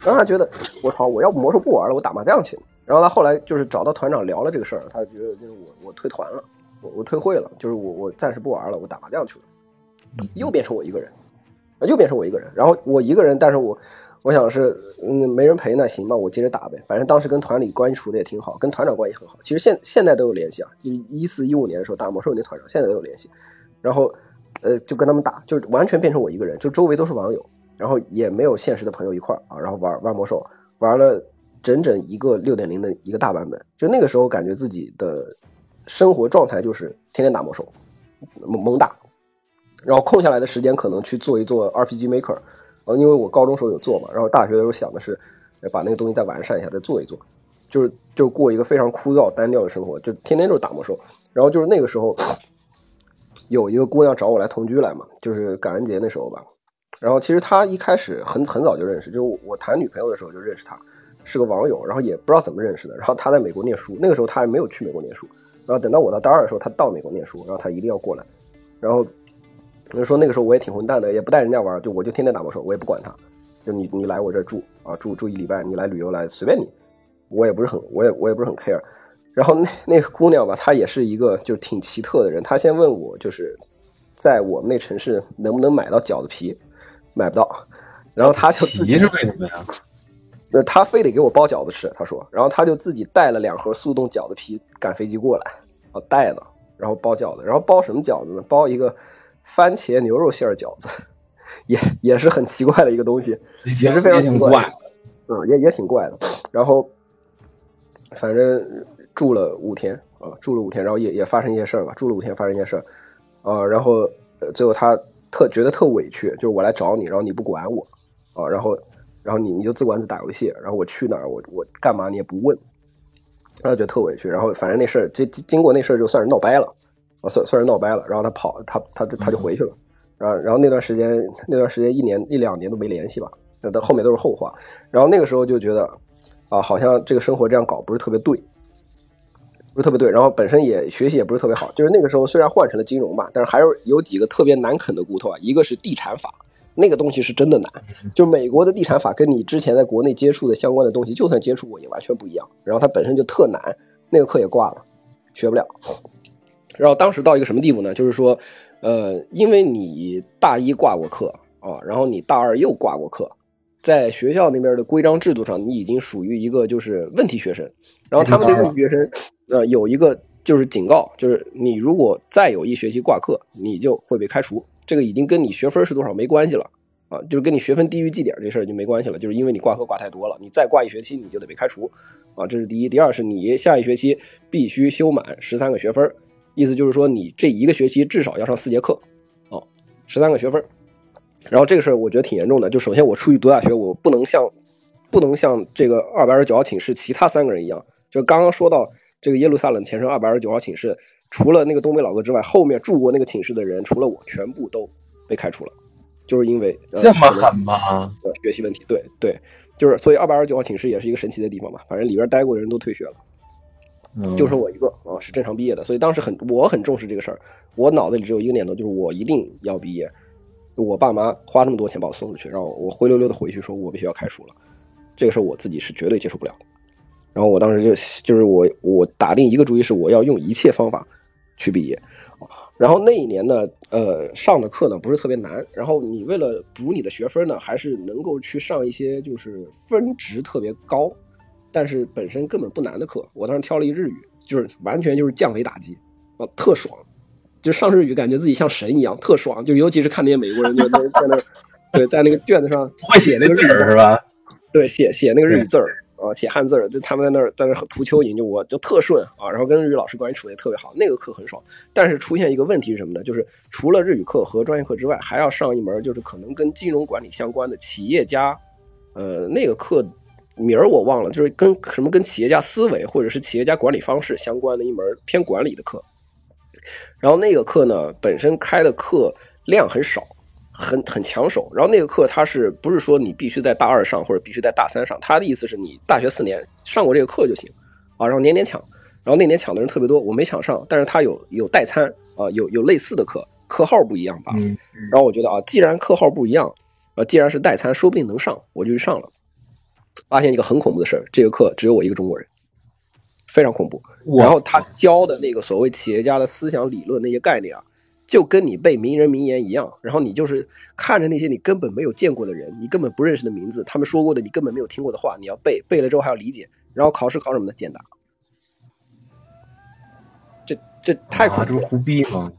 然后他觉得我操，我要魔兽不玩了，我打麻将去。然后他后来就是找到团长聊了这个事儿，他觉得就是我我退团了，我我退会了，就是我我暂时不玩了，我打麻将去了，又变成我一个人，又变成我一个人。然后我一个人，但是我。我想是，嗯，没人陪那行吧，我接着打呗。反正当时跟团里关系处的也挺好，跟团长关系很好。其实现现在都有联系啊，就是一四一五年的时候打魔兽那团长，现在都有联系。然后，呃，就跟他们打，就完全变成我一个人，就周围都是网友，然后也没有现实的朋友一块儿啊，然后玩玩魔兽，玩了整整一个六点零的一个大版本。就那个时候感觉自己的生活状态就是天天打魔兽，猛猛打，然后空下来的时间可能去做一做 RPG Maker。呃，因为我高中时候有做嘛，然后大学的时候想的是，把那个东西再完善一下，再做一做，就是就过一个非常枯燥单调的生活，就天天就是打魔兽。然后就是那个时候，有一个姑娘找我来同居来嘛，就是感恩节那时候吧。然后其实她一开始很很早就认识，就是我谈女朋友的时候就认识她，是个网友，然后也不知道怎么认识的。然后她在美国念书，那个时候她还没有去美国念书。然后等到我到大二的时候，她到美国念书，然后她一定要过来，然后。就说那个时候我也挺混蛋的，也不带人家玩，就我就天天打魔兽，我也不管他。就你你来我这住啊，住住一礼拜，你来旅游来随便你，我也不是很我也我也不是很 care。然后那那个姑娘吧，她也是一个就是挺奇特的人。她先问我就是在我们那城市能不能买到饺子皮，买不到。然后她就皮是为什么呀？那她非得给我包饺子吃，她说。然后她就自己带了两盒速冻饺子皮赶飞机过来，啊带的，然后包饺子，然后包什么饺子呢？包一个。番茄牛肉馅饺子，也也是很奇怪的一个东西，也是非常奇怪，嗯，也也挺怪的。然后，反正住了五天啊，住了五天，然后也也发生一些事儿吧。住了五天，发生一些事儿啊，然后最后他特觉得特委屈，就是我来找你，然后你不管我啊，然后然后你你就自管自打游戏，然后我去哪儿，我我干嘛你也不问，然后觉得特委屈。然后反正那事儿，经经过那事儿，就算是闹掰了。算算是闹掰了，然后他跑，他他他就回去了，然后然后那段时间那段时间一年一两年都没联系吧，那到后面都是后话。然后那个时候就觉得啊，好像这个生活这样搞不是特别对，不是特别对。然后本身也学习也不是特别好，就是那个时候虽然换成了金融吧，但是还是有几个特别难啃的骨头啊。一个是地产法，那个东西是真的难，就美国的地产法跟你之前在国内接触的相关的东西，就算接触过也完全不一样。然后它本身就特难，那个课也挂了，学不了。然后当时到一个什么地步呢？就是说，呃，因为你大一挂过课啊，然后你大二又挂过课，在学校那边的规章制度上，你已经属于一个就是问题学生。然后他们这问题学生，呃，有一个就是警告，就是你如果再有一学期挂课，你就会被开除。这个已经跟你学分是多少没关系了啊，就是跟你学分低于绩点这事儿就没关系了，就是因为你挂科挂太多了，你再挂一学期你就得被开除啊。这是第一，第二是你下一学期必须修满十三个学分，意思就是说你这一个学期至少要上四节课，哦，十三个学分。然后这个事儿我觉得挺严重的，就首先我出去读大学，我不能像不能像这个二百二十九号寝室其他三个人一样，就刚刚说到这个耶路撒冷前身二百二十九号寝室，除了那个东北老哥之外，后面住过那个寝室的人，除了我，全部都被开除了，就是因为、呃、这么狠吗？呃学习问题，对对，就是所以二百二十九号寝室也是一个神奇的地方嘛，反正里边待过的人都退学了。就剩我一个啊，是正常毕业的，所以当时很我很重视这个事儿，我脑子里只有一个念头，就是我一定要毕业。我爸妈花那么多钱把我送出去，然后我灰溜溜的回去说我必须要开除了，这个事儿我自己是绝对接受不了的。然后我当时就就是我我打定一个主意是我要用一切方法去毕业。然后那一年呢，呃，上的课呢不是特别难，然后你为了补你的学分呢，还是能够去上一些就是分值特别高，但是本身根本不难的课。我当时挑了一日语，就是完全就是降维打击啊，特爽。就上日语感觉自己像神一样，特爽。就尤其是看那些美国人就在 (laughs) 在那，对，在那个卷子上会写那个字儿是吧？对，写写那个日语字儿啊，写汉字儿，就他们在那儿在那儿涂蚯蚓，就我就特顺啊，然后跟日语老师关系处的也特别好，那个课很爽。但是出现一个问题是什么呢？就是除了日语课和专业课之外，还要上一门就是可能跟金融管理相关的企业家，呃，那个课名儿我忘了，就是跟什么跟企业家思维或者是企业家管理方式相关的一门偏管理的课。然后那个课呢，本身开的课量很少，很很抢手。然后那个课它是不是说你必须在大二上或者必须在大三上？他的意思是你大学四年上过这个课就行啊，然后年年抢。然后那年抢的人特别多，我没抢上，但是他有有代餐啊，有有类似的课，课号不一样吧？嗯，然后我觉得啊，既然课号不一样，啊，既然是代餐，说不定能上，我就去上了。发现一个很恐怖的事儿，这个课只有我一个中国人，非常恐怖。然后他教的那个所谓企业家的思想理论那些概念啊，就跟你背名人名言一样。然后你就是看着那些你根本没有见过的人，你根本不认识的名字，他们说过的你根本没有听过的话，你要背，背了之后还要理解。然后考试考什么呢？简答。这这太恐啊，怖了，这不胡逼吗？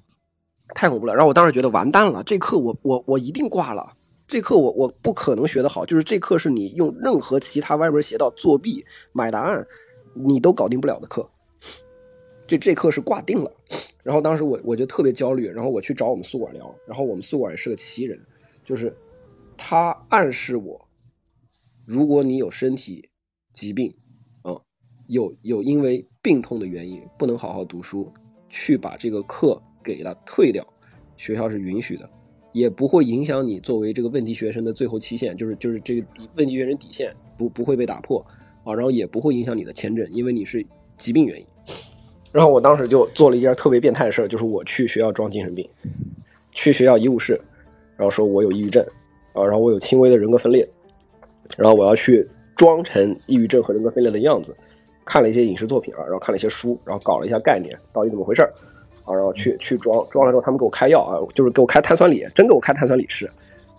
太恐怖了。然后我当时觉得完蛋了，这课我我我一定挂了。这课我我不可能学得好，就是这课是你用任何其他歪门邪道作弊买答案，你都搞定不了的课。这这课是挂定了。然后当时我我就特别焦虑，然后我去找我们宿管聊，然后我们宿管也是个奇人，就是他暗示我，如果你有身体疾病，啊、有有因为病痛的原因不能好好读书，去把这个课给他退掉，学校是允许的，也不会影响你作为这个问题学生的最后期限，就是就是这个问题学生底线不不会被打破啊，然后也不会影响你的签证，因为你是疾病原因。然后我当时就做了一件特别变态的事儿，就是我去学校装精神病，去学校医务室，然后说我有抑郁症，啊，然后我有轻微的人格分裂，然后我要去装成抑郁症和人格分裂的样子，看了一些影视作品啊，然后看了一些书，然后搞了一下概念，到底怎么回事儿啊，然后去去装，装了之后他们给我开药啊，就是给我开碳酸锂，真给我开碳酸锂吃，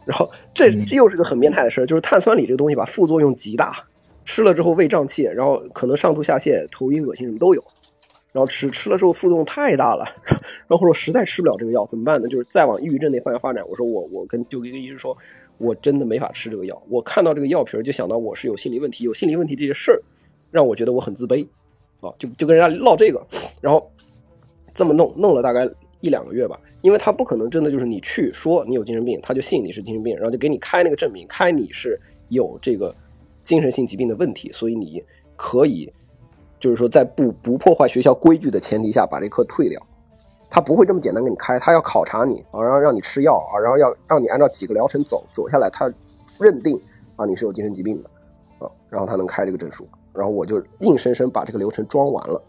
然后这这又是个很变态的事儿，就是碳酸锂这个东西吧，副作用极大，吃了之后胃胀气，然后可能上吐下泻、头晕、恶心什么都有。然后吃吃了之后副作用太大了，(laughs) 然后我实在吃不了这个药怎么办呢？就是再往抑郁症那方向发展。我说我我跟就跟医生说，我真的没法吃这个药。我看到这个药瓶就想到我是有心理问题，有心理问题这些事儿，让我觉得我很自卑，啊，就就跟人家唠这个，然后这么弄弄了大概一两个月吧，因为他不可能真的就是你去说你有精神病，他就信你是精神病，然后就给你开那个证明，开你是有这个精神性疾病的问题，所以你可以。就是说，在不不破坏学校规矩的前提下，把这课退掉，他不会这么简单给你开，他要考察你啊，然后让你吃药啊，然后要让你按照几个疗程走，走下来，他认定啊你是有精神疾病的啊，然后他能开这个证书，然后我就硬生生把这个流程装完了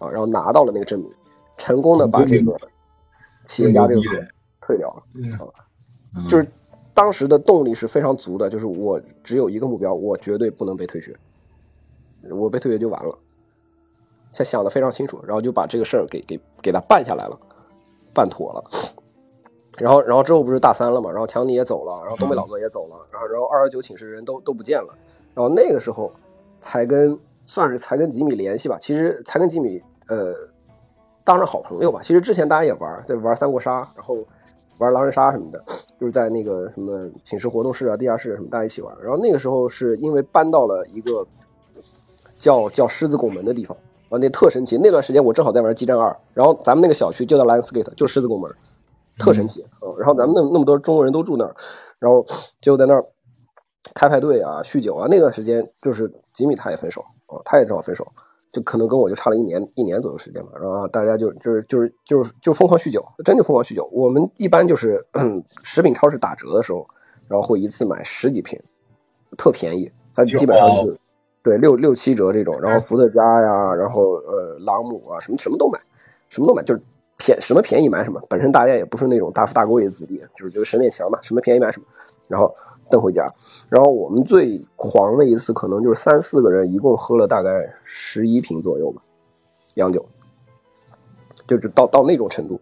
啊，然后拿到了那个证明，成功的把这个企业家这个课退掉了。啊，就是当时的动力是非常足的，就是我只有一个目标，我绝对不能被退学，我被退学就完了。才想的非常清楚，然后就把这个事儿给给给他办下来了，办妥了。然后然后之后不是大三了嘛，然后强尼也走了，然后东北老哥也走了，然后然后二幺九寝室人都都不见了，然后那个时候才跟算是才跟吉米联系吧，其实才跟吉米呃当上好朋友吧。其实之前大家也玩，对玩三国杀，然后玩狼人杀什么的，就是在那个什么寝室活动室啊、地下室什么大家一起玩。然后那个时候是因为搬到了一个叫叫狮子拱门的地方啊，那特神奇。那段时间我正好在玩激战二，然后咱们那个小区就叫 Lionsgate，就狮子拱门，特神奇啊。然后咱们那那么多中国人都住那儿，然后就在那儿开派对啊、酗酒啊。那段时间就是吉米他也分手啊，他也正好分手，就可能跟我就差了一年一年左右时间吧。然后大家就就是就是就是就疯狂酗酒，真就疯狂酗酒。我们一般就是 (clears throat) 食品超市打折的时候，然后会一次买十几瓶，特便宜，它基本上就是对六六七折这种。然后伏特加呀，然后呃朗姆啊，什么什么都买，什么都买，就是便什么便宜买什么。本身大家也不是那种大富大贵的子弟，就是就是省点钱嘛，什么便宜买什么。然后蹬回家，然后我们最狂的一次可能就是三四个人，一共喝了大概十一瓶左右吧，洋酒，就是到到那种程度，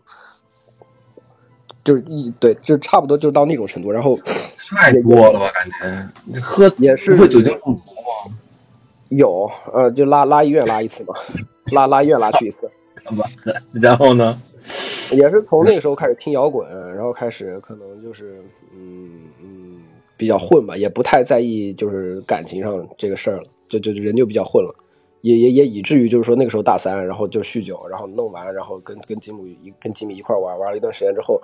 就是一对，就差不多就是到那种程度。然后太多了吧？感觉喝也是会酒精中毒吗？有呃，就拉拉医院拉一次嘛，拉拉医院拉去一次。(laughs) 然后呢？也是从那个时候开始听摇滚，然后开始可能就是嗯嗯比较混吧，也不太在意就是感情上这个事儿了，就就人就比较混了，也也也以至于就是说那个时候大三，然后就酗酒，然后弄完，然后跟跟吉姆一跟吉米一块玩玩了一段时间之后，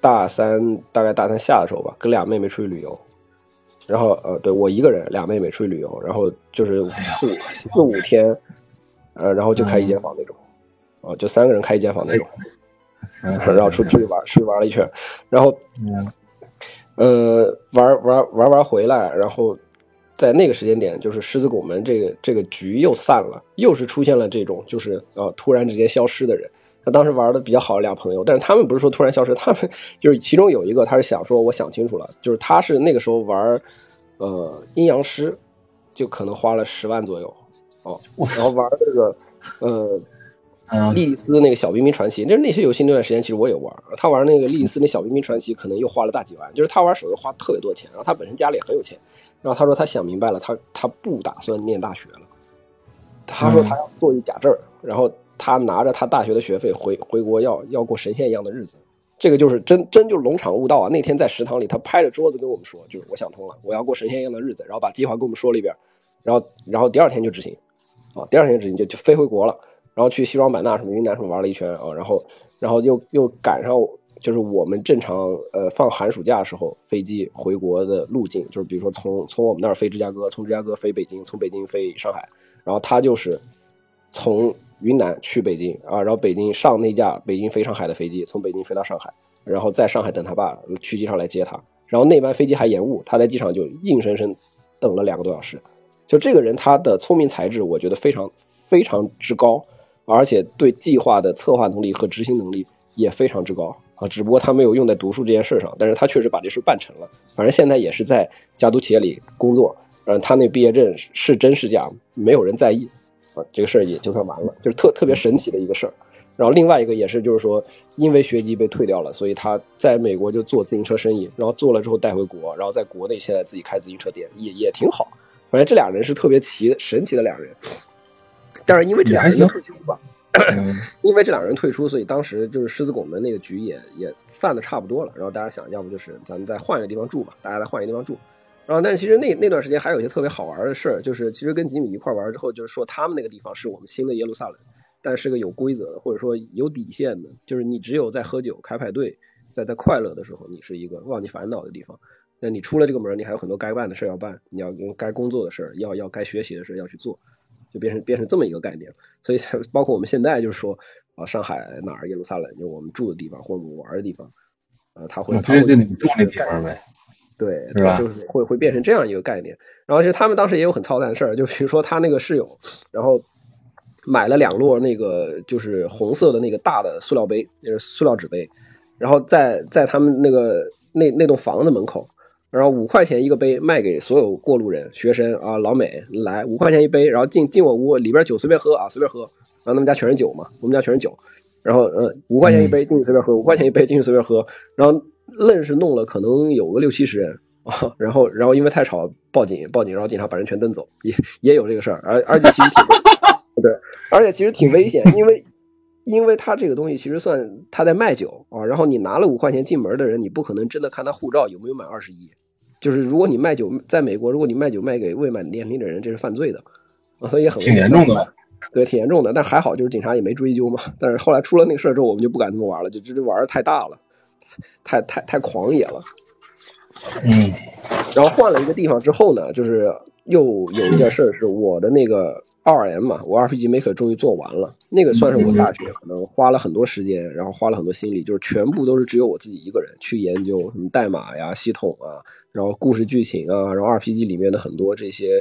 大三大概大三下的时候吧，跟俩妹妹出去旅游，然后呃对我一个人，俩妹妹出去旅游，然后就是四五四五天，呃然后就开一间房那种，啊就三个人开一间房那种。然后出 (laughs) 去玩，出去玩了一圈，然后，呃，玩玩玩玩回来，然后在那个时间点，就是狮子拱门这个这个局又散了，又是出现了这种就是呃突然之间消失的人。他当时玩的比较好的俩朋友，但是他们不是说突然消失，他们就是其中有一个他是想说，我想清楚了，就是他是那个时候玩呃阴阳师，就可能花了十万左右哦，然后玩这个呃。莉莉丝那个小冰冰传奇，就是那些游戏那段时间其实我也玩，他玩那个莉莉丝那小冰冰传奇可能又花了大几万，就是他玩手游花特别多钱，然后他本身家里也很有钱，然后他说他想明白了，他他不打算念大学了，他说他要做一假证，然后他拿着他大学的学费回回国要要过神仙一样的日子，这个就是真真就是龙场悟道啊！那天在食堂里，他拍着桌子跟我们说，就是我想通了，我要过神仙一样的日子，然后把计划跟我们说了一遍，然后然后第二天就执行，啊，第二天执行就就飞回国了。然后去西双版纳什么云南什么玩了一圈啊，然后，然后又又赶上就是我们正常呃放寒暑假的时候飞机回国的路径，就是比如说从从我们那儿飞芝加哥，从芝加哥飞北京，从北京飞上海，然后他就是从云南去北京啊，然后北京上那架北京飞上海的飞机，从北京飞到上海，然后在上海等他爸去机场来接他，然后那班飞机还延误，他在机场就硬生生等了两个多小时。就这个人他的聪明才智，我觉得非常非常之高。而且对计划的策划能力和执行能力也非常之高啊，只不过他没有用在读书这件事上，但是他确实把这事办成了。反正现在也是在家族企业里工作，嗯，他那毕业证是真是假，没有人在意啊，这个事儿也就算完了，就是特特别神奇的一个事儿。然后另外一个也是，就是说因为学籍被退掉了，所以他在美国就做自行车生意，然后做了之后带回国，然后在国内现在自己开自行车店，也也挺好。反正这俩人是特别奇神奇的俩人。但是因为这两人退出吧，(clears throat) 因为这两人退出，所以当时就是狮子拱门那个局也也散的差不多了。然后大家想要不就是咱们再换一个地方住吧，大家来换一个地方住。然后，但是其实那那段时间还有一些特别好玩的事儿，就是其实跟吉米一块玩之后，就是说他们那个地方是我们新的耶路撒冷，但是个有规则的，或者说有底线的，就是你只有在喝酒、开派对，在在快乐的时候，你是一个忘记烦恼的地方。那你出了这个门，你还有很多该办的事要办，你要用该工作的事儿要要该学习的事要去做。就变成变成这么一个概念，所以包括我们现在就是说啊，上海哪儿耶路撒冷，就我们住的地方或者我们玩的地方，呃，他会就是就你住那地方呗，对，是吧？就是会会变成这样一个概念。然后其实他们当时也有很操蛋的事儿，就比如说他那个室友，然后买了两摞那个就是红色的那个大的塑料杯，就是塑料纸杯，然后在在他们那个那那栋房子门口。然后五块钱一个杯卖给所有过路人、学生啊、老美来五块钱一杯，然后进进我屋里边酒随便喝啊，随便喝。然后他们家全是酒嘛，我们家全是酒。然后呃五块钱一杯进去随便喝，五块钱一杯进去随便喝，然后愣是弄了可能有个六七十人啊，然后然后因为太吵报警报警，然后警察把人全蹬走，也也有这个事儿，而而且其实挺 (laughs) 对，而且其实挺危险，因为因为他这个东西其实算他在卖酒啊，然后你拿了五块钱进门的人，你不可能真的看他护照有没有满二十一，就是如果你卖酒在美国，如果你卖酒卖给未满年龄的人，这是犯罪的啊，所以也很危挺严重的。对，挺严重的，但还好，就是警察也没追究嘛。但是后来出了那个事儿之后，我们就不敢这么玩了，就这这玩儿太大了，太太太狂野了。嗯然后换了一个地方之后呢，就是又有一件事儿，是我的那个 2M 嘛，我 RPG Maker 终于做完了，那个算是我大学可能花了很多时间，然后花了很多心力，就是全部都是只有我自己一个人去研究什么代码呀、系统啊，然后故事剧情啊，然后 RPG 里面的很多这些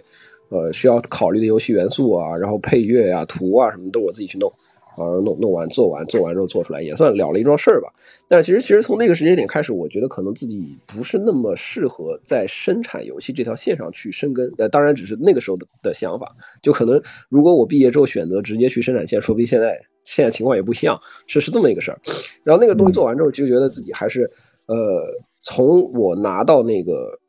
呃需要考虑的游戏元素啊，然后配乐呀、图啊什么都我自己去弄。啊，弄弄完做完做完之后做出来也算了了一桩事儿吧。但其实其实从那个时间点开始，我觉得可能自己不是那么适合在生产游戏这条线上去生根。呃，当然只是那个时候的的想法。就可能如果我毕业之后选择直接去生产线，说不定现在现在情况也不一样，是是这么一个事儿。然后那个东西做完之后，就觉得自己还是呃，从我拿到那个。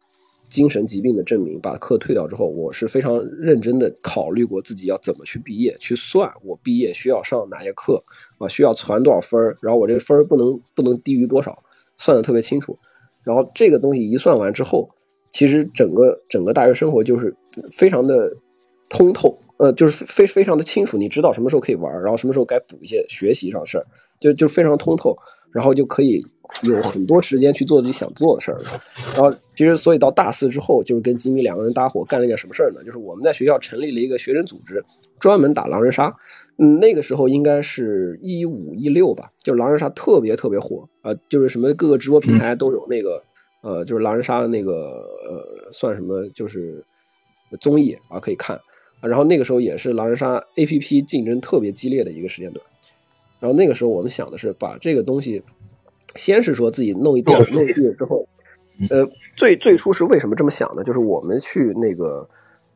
精神疾病的证明，把课退掉之后，我是非常认真的考虑过自己要怎么去毕业，去算我毕业需要上哪些课啊，需要攒多少分儿，然后我这个分儿不能不能低于多少，算的特别清楚。然后这个东西一算完之后，其实整个整个大学生活就是非常的通透，呃，就是非非常的清楚，你知道什么时候可以玩，然后什么时候该补一些学习上事儿，就就非常通透，然后就可以有很多时间去做自己想做的事儿。然后其实所以到大四之后，就是跟吉米两个人搭伙干了一件什么事儿呢？就是我们在学校成立了一个学生组织，专门打狼人杀。嗯，那个时候应该是一五一六吧，就是狼人杀特别特别火啊、就是什么各个直播平台都有那个。呃，就是狼人杀的那个呃，算什么？就是综艺啊，可以看。然后那个时候也是狼人杀 APP 竞争特别激烈的一个时间段。然后那个时候我们想的是把这个东西，先是说自己弄一电弄一地之后，呃，最最初是为什么这么想呢？就是我们去那个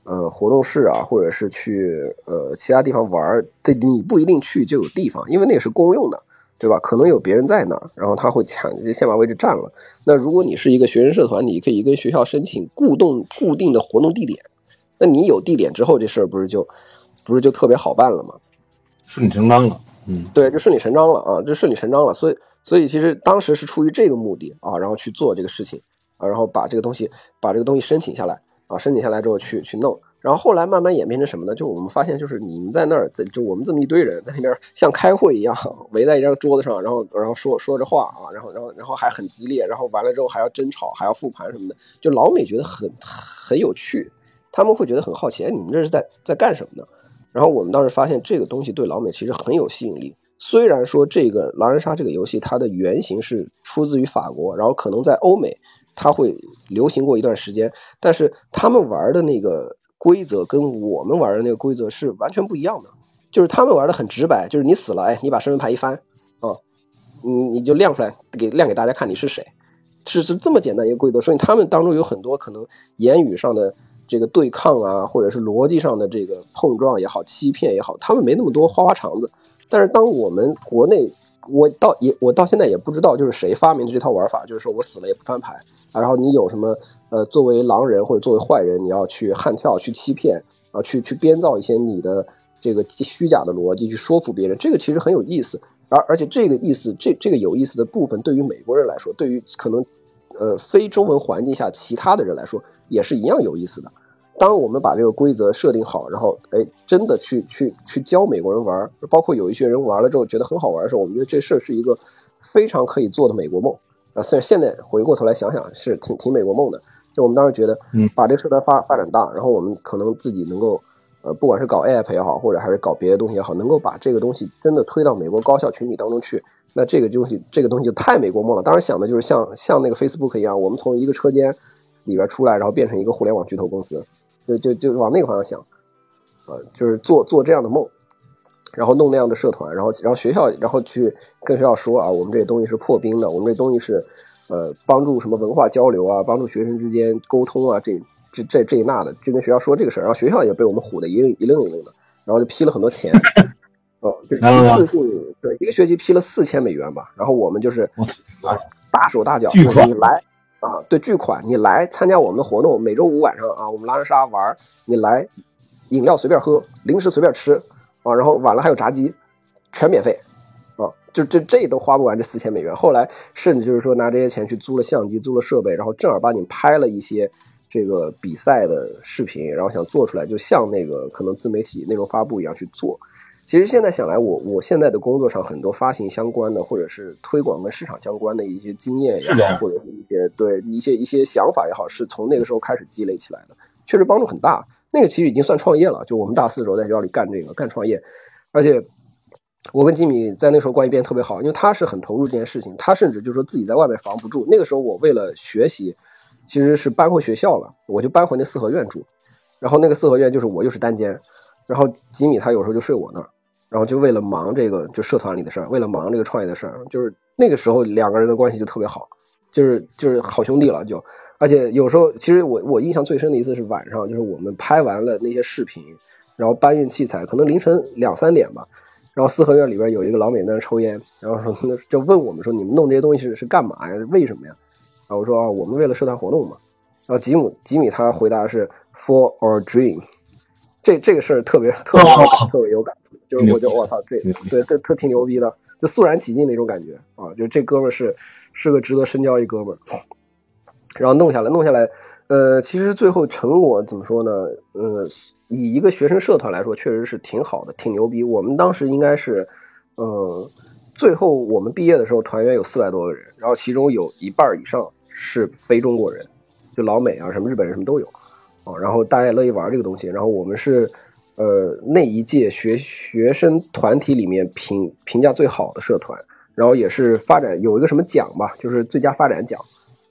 呃活动室啊，或者是去呃其他地方玩，这你不一定去就有地方，因为那个是公用的。对吧？可能有别人在那儿，然后他会抢着先把位置占了。那如果你是一个学生社团，你可以跟学校申请固动固定的活动地点。那你有地点之后，这事儿不是就不是就特别好办了吗？顺理成章了。嗯，对，就顺理成章了啊，就顺理成章了。所以，所以其实当时是出于这个目的啊，然后去做这个事情啊，然后把这个东西把这个东西申请下来啊，申请下来之后去去弄。然后后来慢慢演变成什么呢？就我们发现，就是你们在那儿，在就我们这么一堆人在那边像开会一样，围在一张桌子上，然后然后说说着话啊，然后然后然后还很激烈，然后完了之后还要争吵，还要复盘什么的。就老美觉得很很有趣，他们会觉得很好奇，哎，你们这是在在干什么呢？然后我们当时发现这个东西对老美其实很有吸引力。虽然说这个狼人杀这个游戏它的原型是出自于法国，然后可能在欧美它会流行过一段时间，但是他们玩的那个。规则跟我们玩的那个规则是完全不一样的，就是他们玩的很直白，就是你死了，哎，你把身份牌一翻，啊，你你就亮出来，给亮给大家看你是谁，是是这么简单一个规则。所以他们当中有很多可能言语上的这个对抗啊，或者是逻辑上的这个碰撞也好，欺骗也好，他们没那么多花花肠子。但是当我们国内，我到也我到现在也不知道就是谁发明的这套玩法，就是说我死了也不翻牌，然后你有什么？呃，作为狼人或者作为坏人，你要去悍跳、去欺骗啊，去去编造一些你的这个虚假的逻辑，去说服别人，这个其实很有意思。而而且这个意思，这这个有意思的部分，对于美国人来说，对于可能呃非中文环境下其他的人来说，也是一样有意思的。当我们把这个规则设定好，然后哎，真的去去去教美国人玩，包括有一些人玩了之后觉得很好玩的时候，我们觉得这事儿是一个非常可以做的美国梦啊。虽然现在回过头来想想，是挺挺美国梦的。就我们当时觉得，嗯，把这个社团发发展大，然后我们可能自己能够，呃，不管是搞 app 也好，或者还是搞别的东西也好，能够把这个东西真的推到美国高校群体当中去，那这个东西，这个东西就太美国梦了。当时想的就是像像那个 Facebook 一样，我们从一个车间里边出来，然后变成一个互联网巨头公司，就就就往那个方向想，呃，就是做做这样的梦，然后弄那样的社团，然后然后学校，然后去跟学校说啊，我们这东西是破冰的，我们这东西是。呃，帮助什么文化交流啊，帮助学生之间沟通啊，这这这这那的，就跟学校说这个事儿，然后学校也被我们唬得一愣一愣一愣的，然后就批了很多钱，(laughs) 哦，对，啊一次性对一个学期批了四千美元吧，然后我们就是大手大脚，巨款你来啊，对，巨款，你来参加我们的活动，每周五晚上啊，我们狼人杀玩，你来，饮料随便喝，零食随便吃啊，然后晚了还有炸鸡，全免费啊，就这这都花不完这四千美元。后来甚至就是说拿这些钱去租了相机，租了设备，然后正儿八经拍了一些这个比赛的视频，然后想做出来，就像那个可能自媒体内容发布一样去做。其实现在想来，我我现在的工作上很多发行相关的，或者是推广跟市场相关的一些经验也好，或者是一些对一些一些想法也好，是从那个时候开始积累起来的，确实帮助很大。那个其实已经算创业了，就我们大四的时候在学校里干这个干创业，而且我跟吉米在那时候关系变得特别好，因为他是很投入这件事情，他甚至就是说自己在外面防不住。那个时候我为了学习，其实是搬回学校了，我就搬回那四合院住，然后那个四合院就是我又是单间，然后吉米他有时候就睡我那儿。然后就为了忙这个就社团里的事儿，为了忙这个创业的事儿，就是那个时候两个人的关系就特别好，就是就是好兄弟了就。而且有时候其实我我印象最深的一次是晚上，就是我们拍完了那些视频，然后搬运器材，可能凌晨两三点吧。然后四合院里边有一个老美在那抽烟，然后说 (laughs) 就问我们说你们弄这些东西是是干嘛呀？为什么呀？然后我说啊我们为了社团活动嘛。然后吉姆吉米他回答是 For OR dream。这这个事儿特别特别特别有感触，就是我觉得我操，这对这特挺牛逼的，就肃然起敬的一种感觉啊！就这哥们儿是是个值得深交一哥们儿，然后弄下来弄下来，呃，其实最后成果怎么说呢？呃，以一个学生社团来说，确实是挺好的，挺牛逼。我们当时应该是，呃，最后我们毕业的时候，团员有四百多个人，然后其中有一半以上是非中国人，就老美啊，什么日本人什么都有。啊，然后大家也乐意玩这个东西，然后我们是，呃，那一届学学生团体里面评评价最好的社团，然后也是发展有一个什么奖吧，就是最佳发展奖，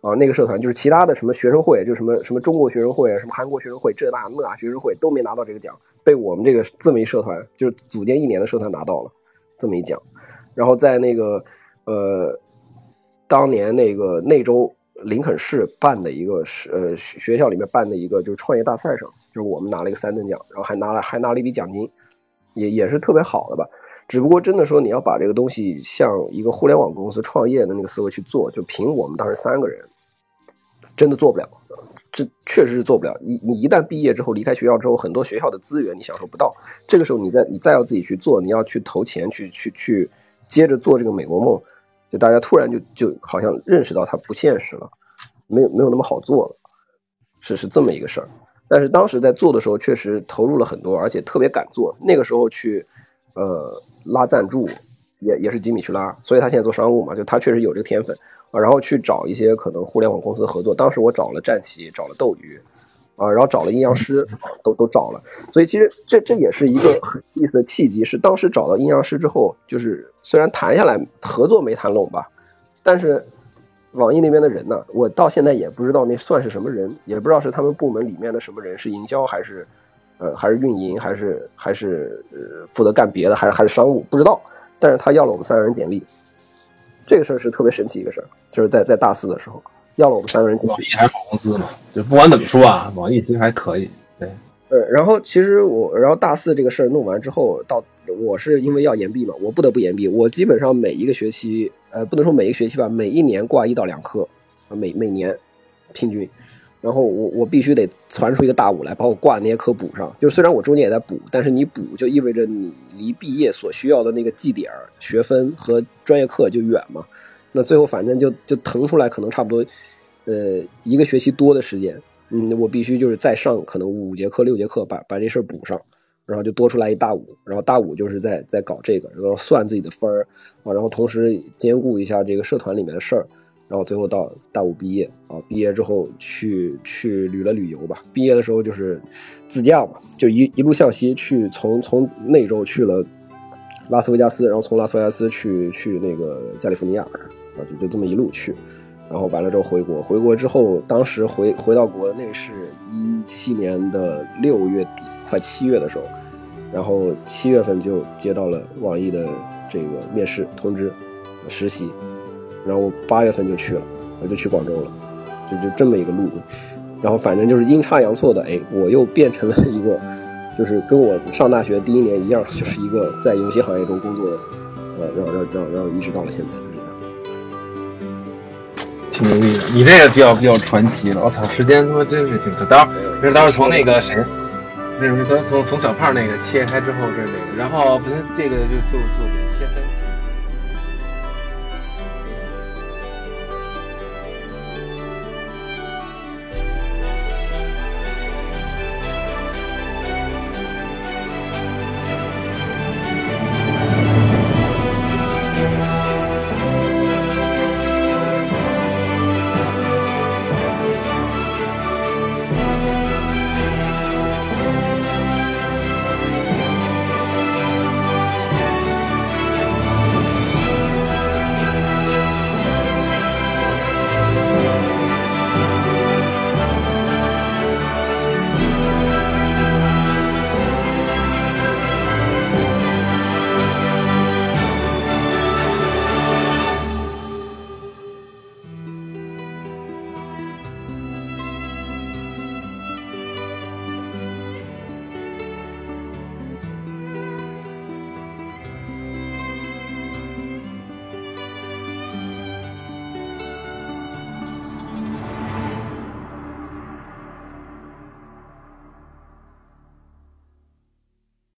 啊，那个社团就是其他的什么学生会，就什么什么中国学生会，什么韩国学生会，这那大学生会都没拿到这个奖，被我们这个这么一社团，就是组建一年的社团拿到了这么一奖，然后在那个呃，当年那个内州。林肯市办的一个是呃学校里面办的一个就是创业大赛上，就是我们拿了一个三等奖，然后还拿了还拿了一笔奖金，也也是特别好的吧。只不过真的说你要把这个东西像一个互联网公司创业的那个思维去做，就凭我们当时三个人，真的做不了。这确实是做不了。你你一旦毕业之后离开学校之后，很多学校的资源你享受不到。这个时候你再你再要自己去做，你要去投钱去去去接着做这个美国梦。就大家突然就就好像认识到它不现实了，没有没有那么好做了，是是这么一个事儿。但是当时在做的时候，确实投入了很多，而且特别敢做。那个时候去，呃，拉赞助也也是吉米去拉，所以他现在做商务嘛，就他确实有这个天分啊。然后去找一些可能互联网公司合作，当时我找了战旗，找了斗鱼。啊，然后找了阴阳师，都都找了，所以其实这这也是一个很有意思的契机，是当时找到阴阳师之后，就是虽然谈下来合作没谈拢吧，但是网易那边的人呢，我到现在也不知道那算是什么人，也不知道是他们部门里面的什么人，是营销还是呃还是运营还是还是呃负责干别的，还是还是商务，不知道，但是他要了我们三个人简历，这个事儿是特别神奇一个事儿，就是在在大四的时候。要了我们三个人进去，网易还是好公司嘛，就不管怎么说啊，网易其实还可以。对，呃，然后其实我，然后大四这个事儿弄完之后，到我是因为要延毕嘛，我不得不延毕。我基本上每一个学期，呃，不能说每一个学期吧，每一年挂一到两科，每每年平均。然后我我必须得传出一个大五来，把我挂的那些科补上。就虽然我中间也在补，但是你补就意味着你离毕业所需要的那个绩点、学分和专业课就远嘛。那最后反正就就腾出来，可能差不多，呃，一个学期多的时间，嗯，我必须就是再上可能五节课、六节课，把把这事儿补上，然后就多出来一大五，然后大五就是在在搞这个，然后算自己的分儿啊，然后同时兼顾一下这个社团里面的事儿，然后最后到大五毕业啊，毕业之后去去旅了旅游吧，毕业的时候就是自驾嘛，就一一路向西去，从从内州去了拉斯维加斯，然后从拉斯维加斯去去那个加利福尼亚。就就这么一路去，然后完了之后回国，回国之后，当时回回到国内是一七年的六月底，快七月的时候，然后七月份就接到了网易的这个面试通知，实习，然后八月份就去了，我就去广州了，就就这么一个路子，然后反正就是阴差阳错的，哎，我又变成了一个就是跟我上大学第一年一样，就是一个在游戏行业中工作的，呃，然后然后然后然后一直到了现在，挺牛逼的。你这个比较比较传奇了，我操，时间他妈真是挺长。待会儿，这是从那个谁，那是从从从小胖那个切开之后，这是那个，然后不行，这个就就就给切三期。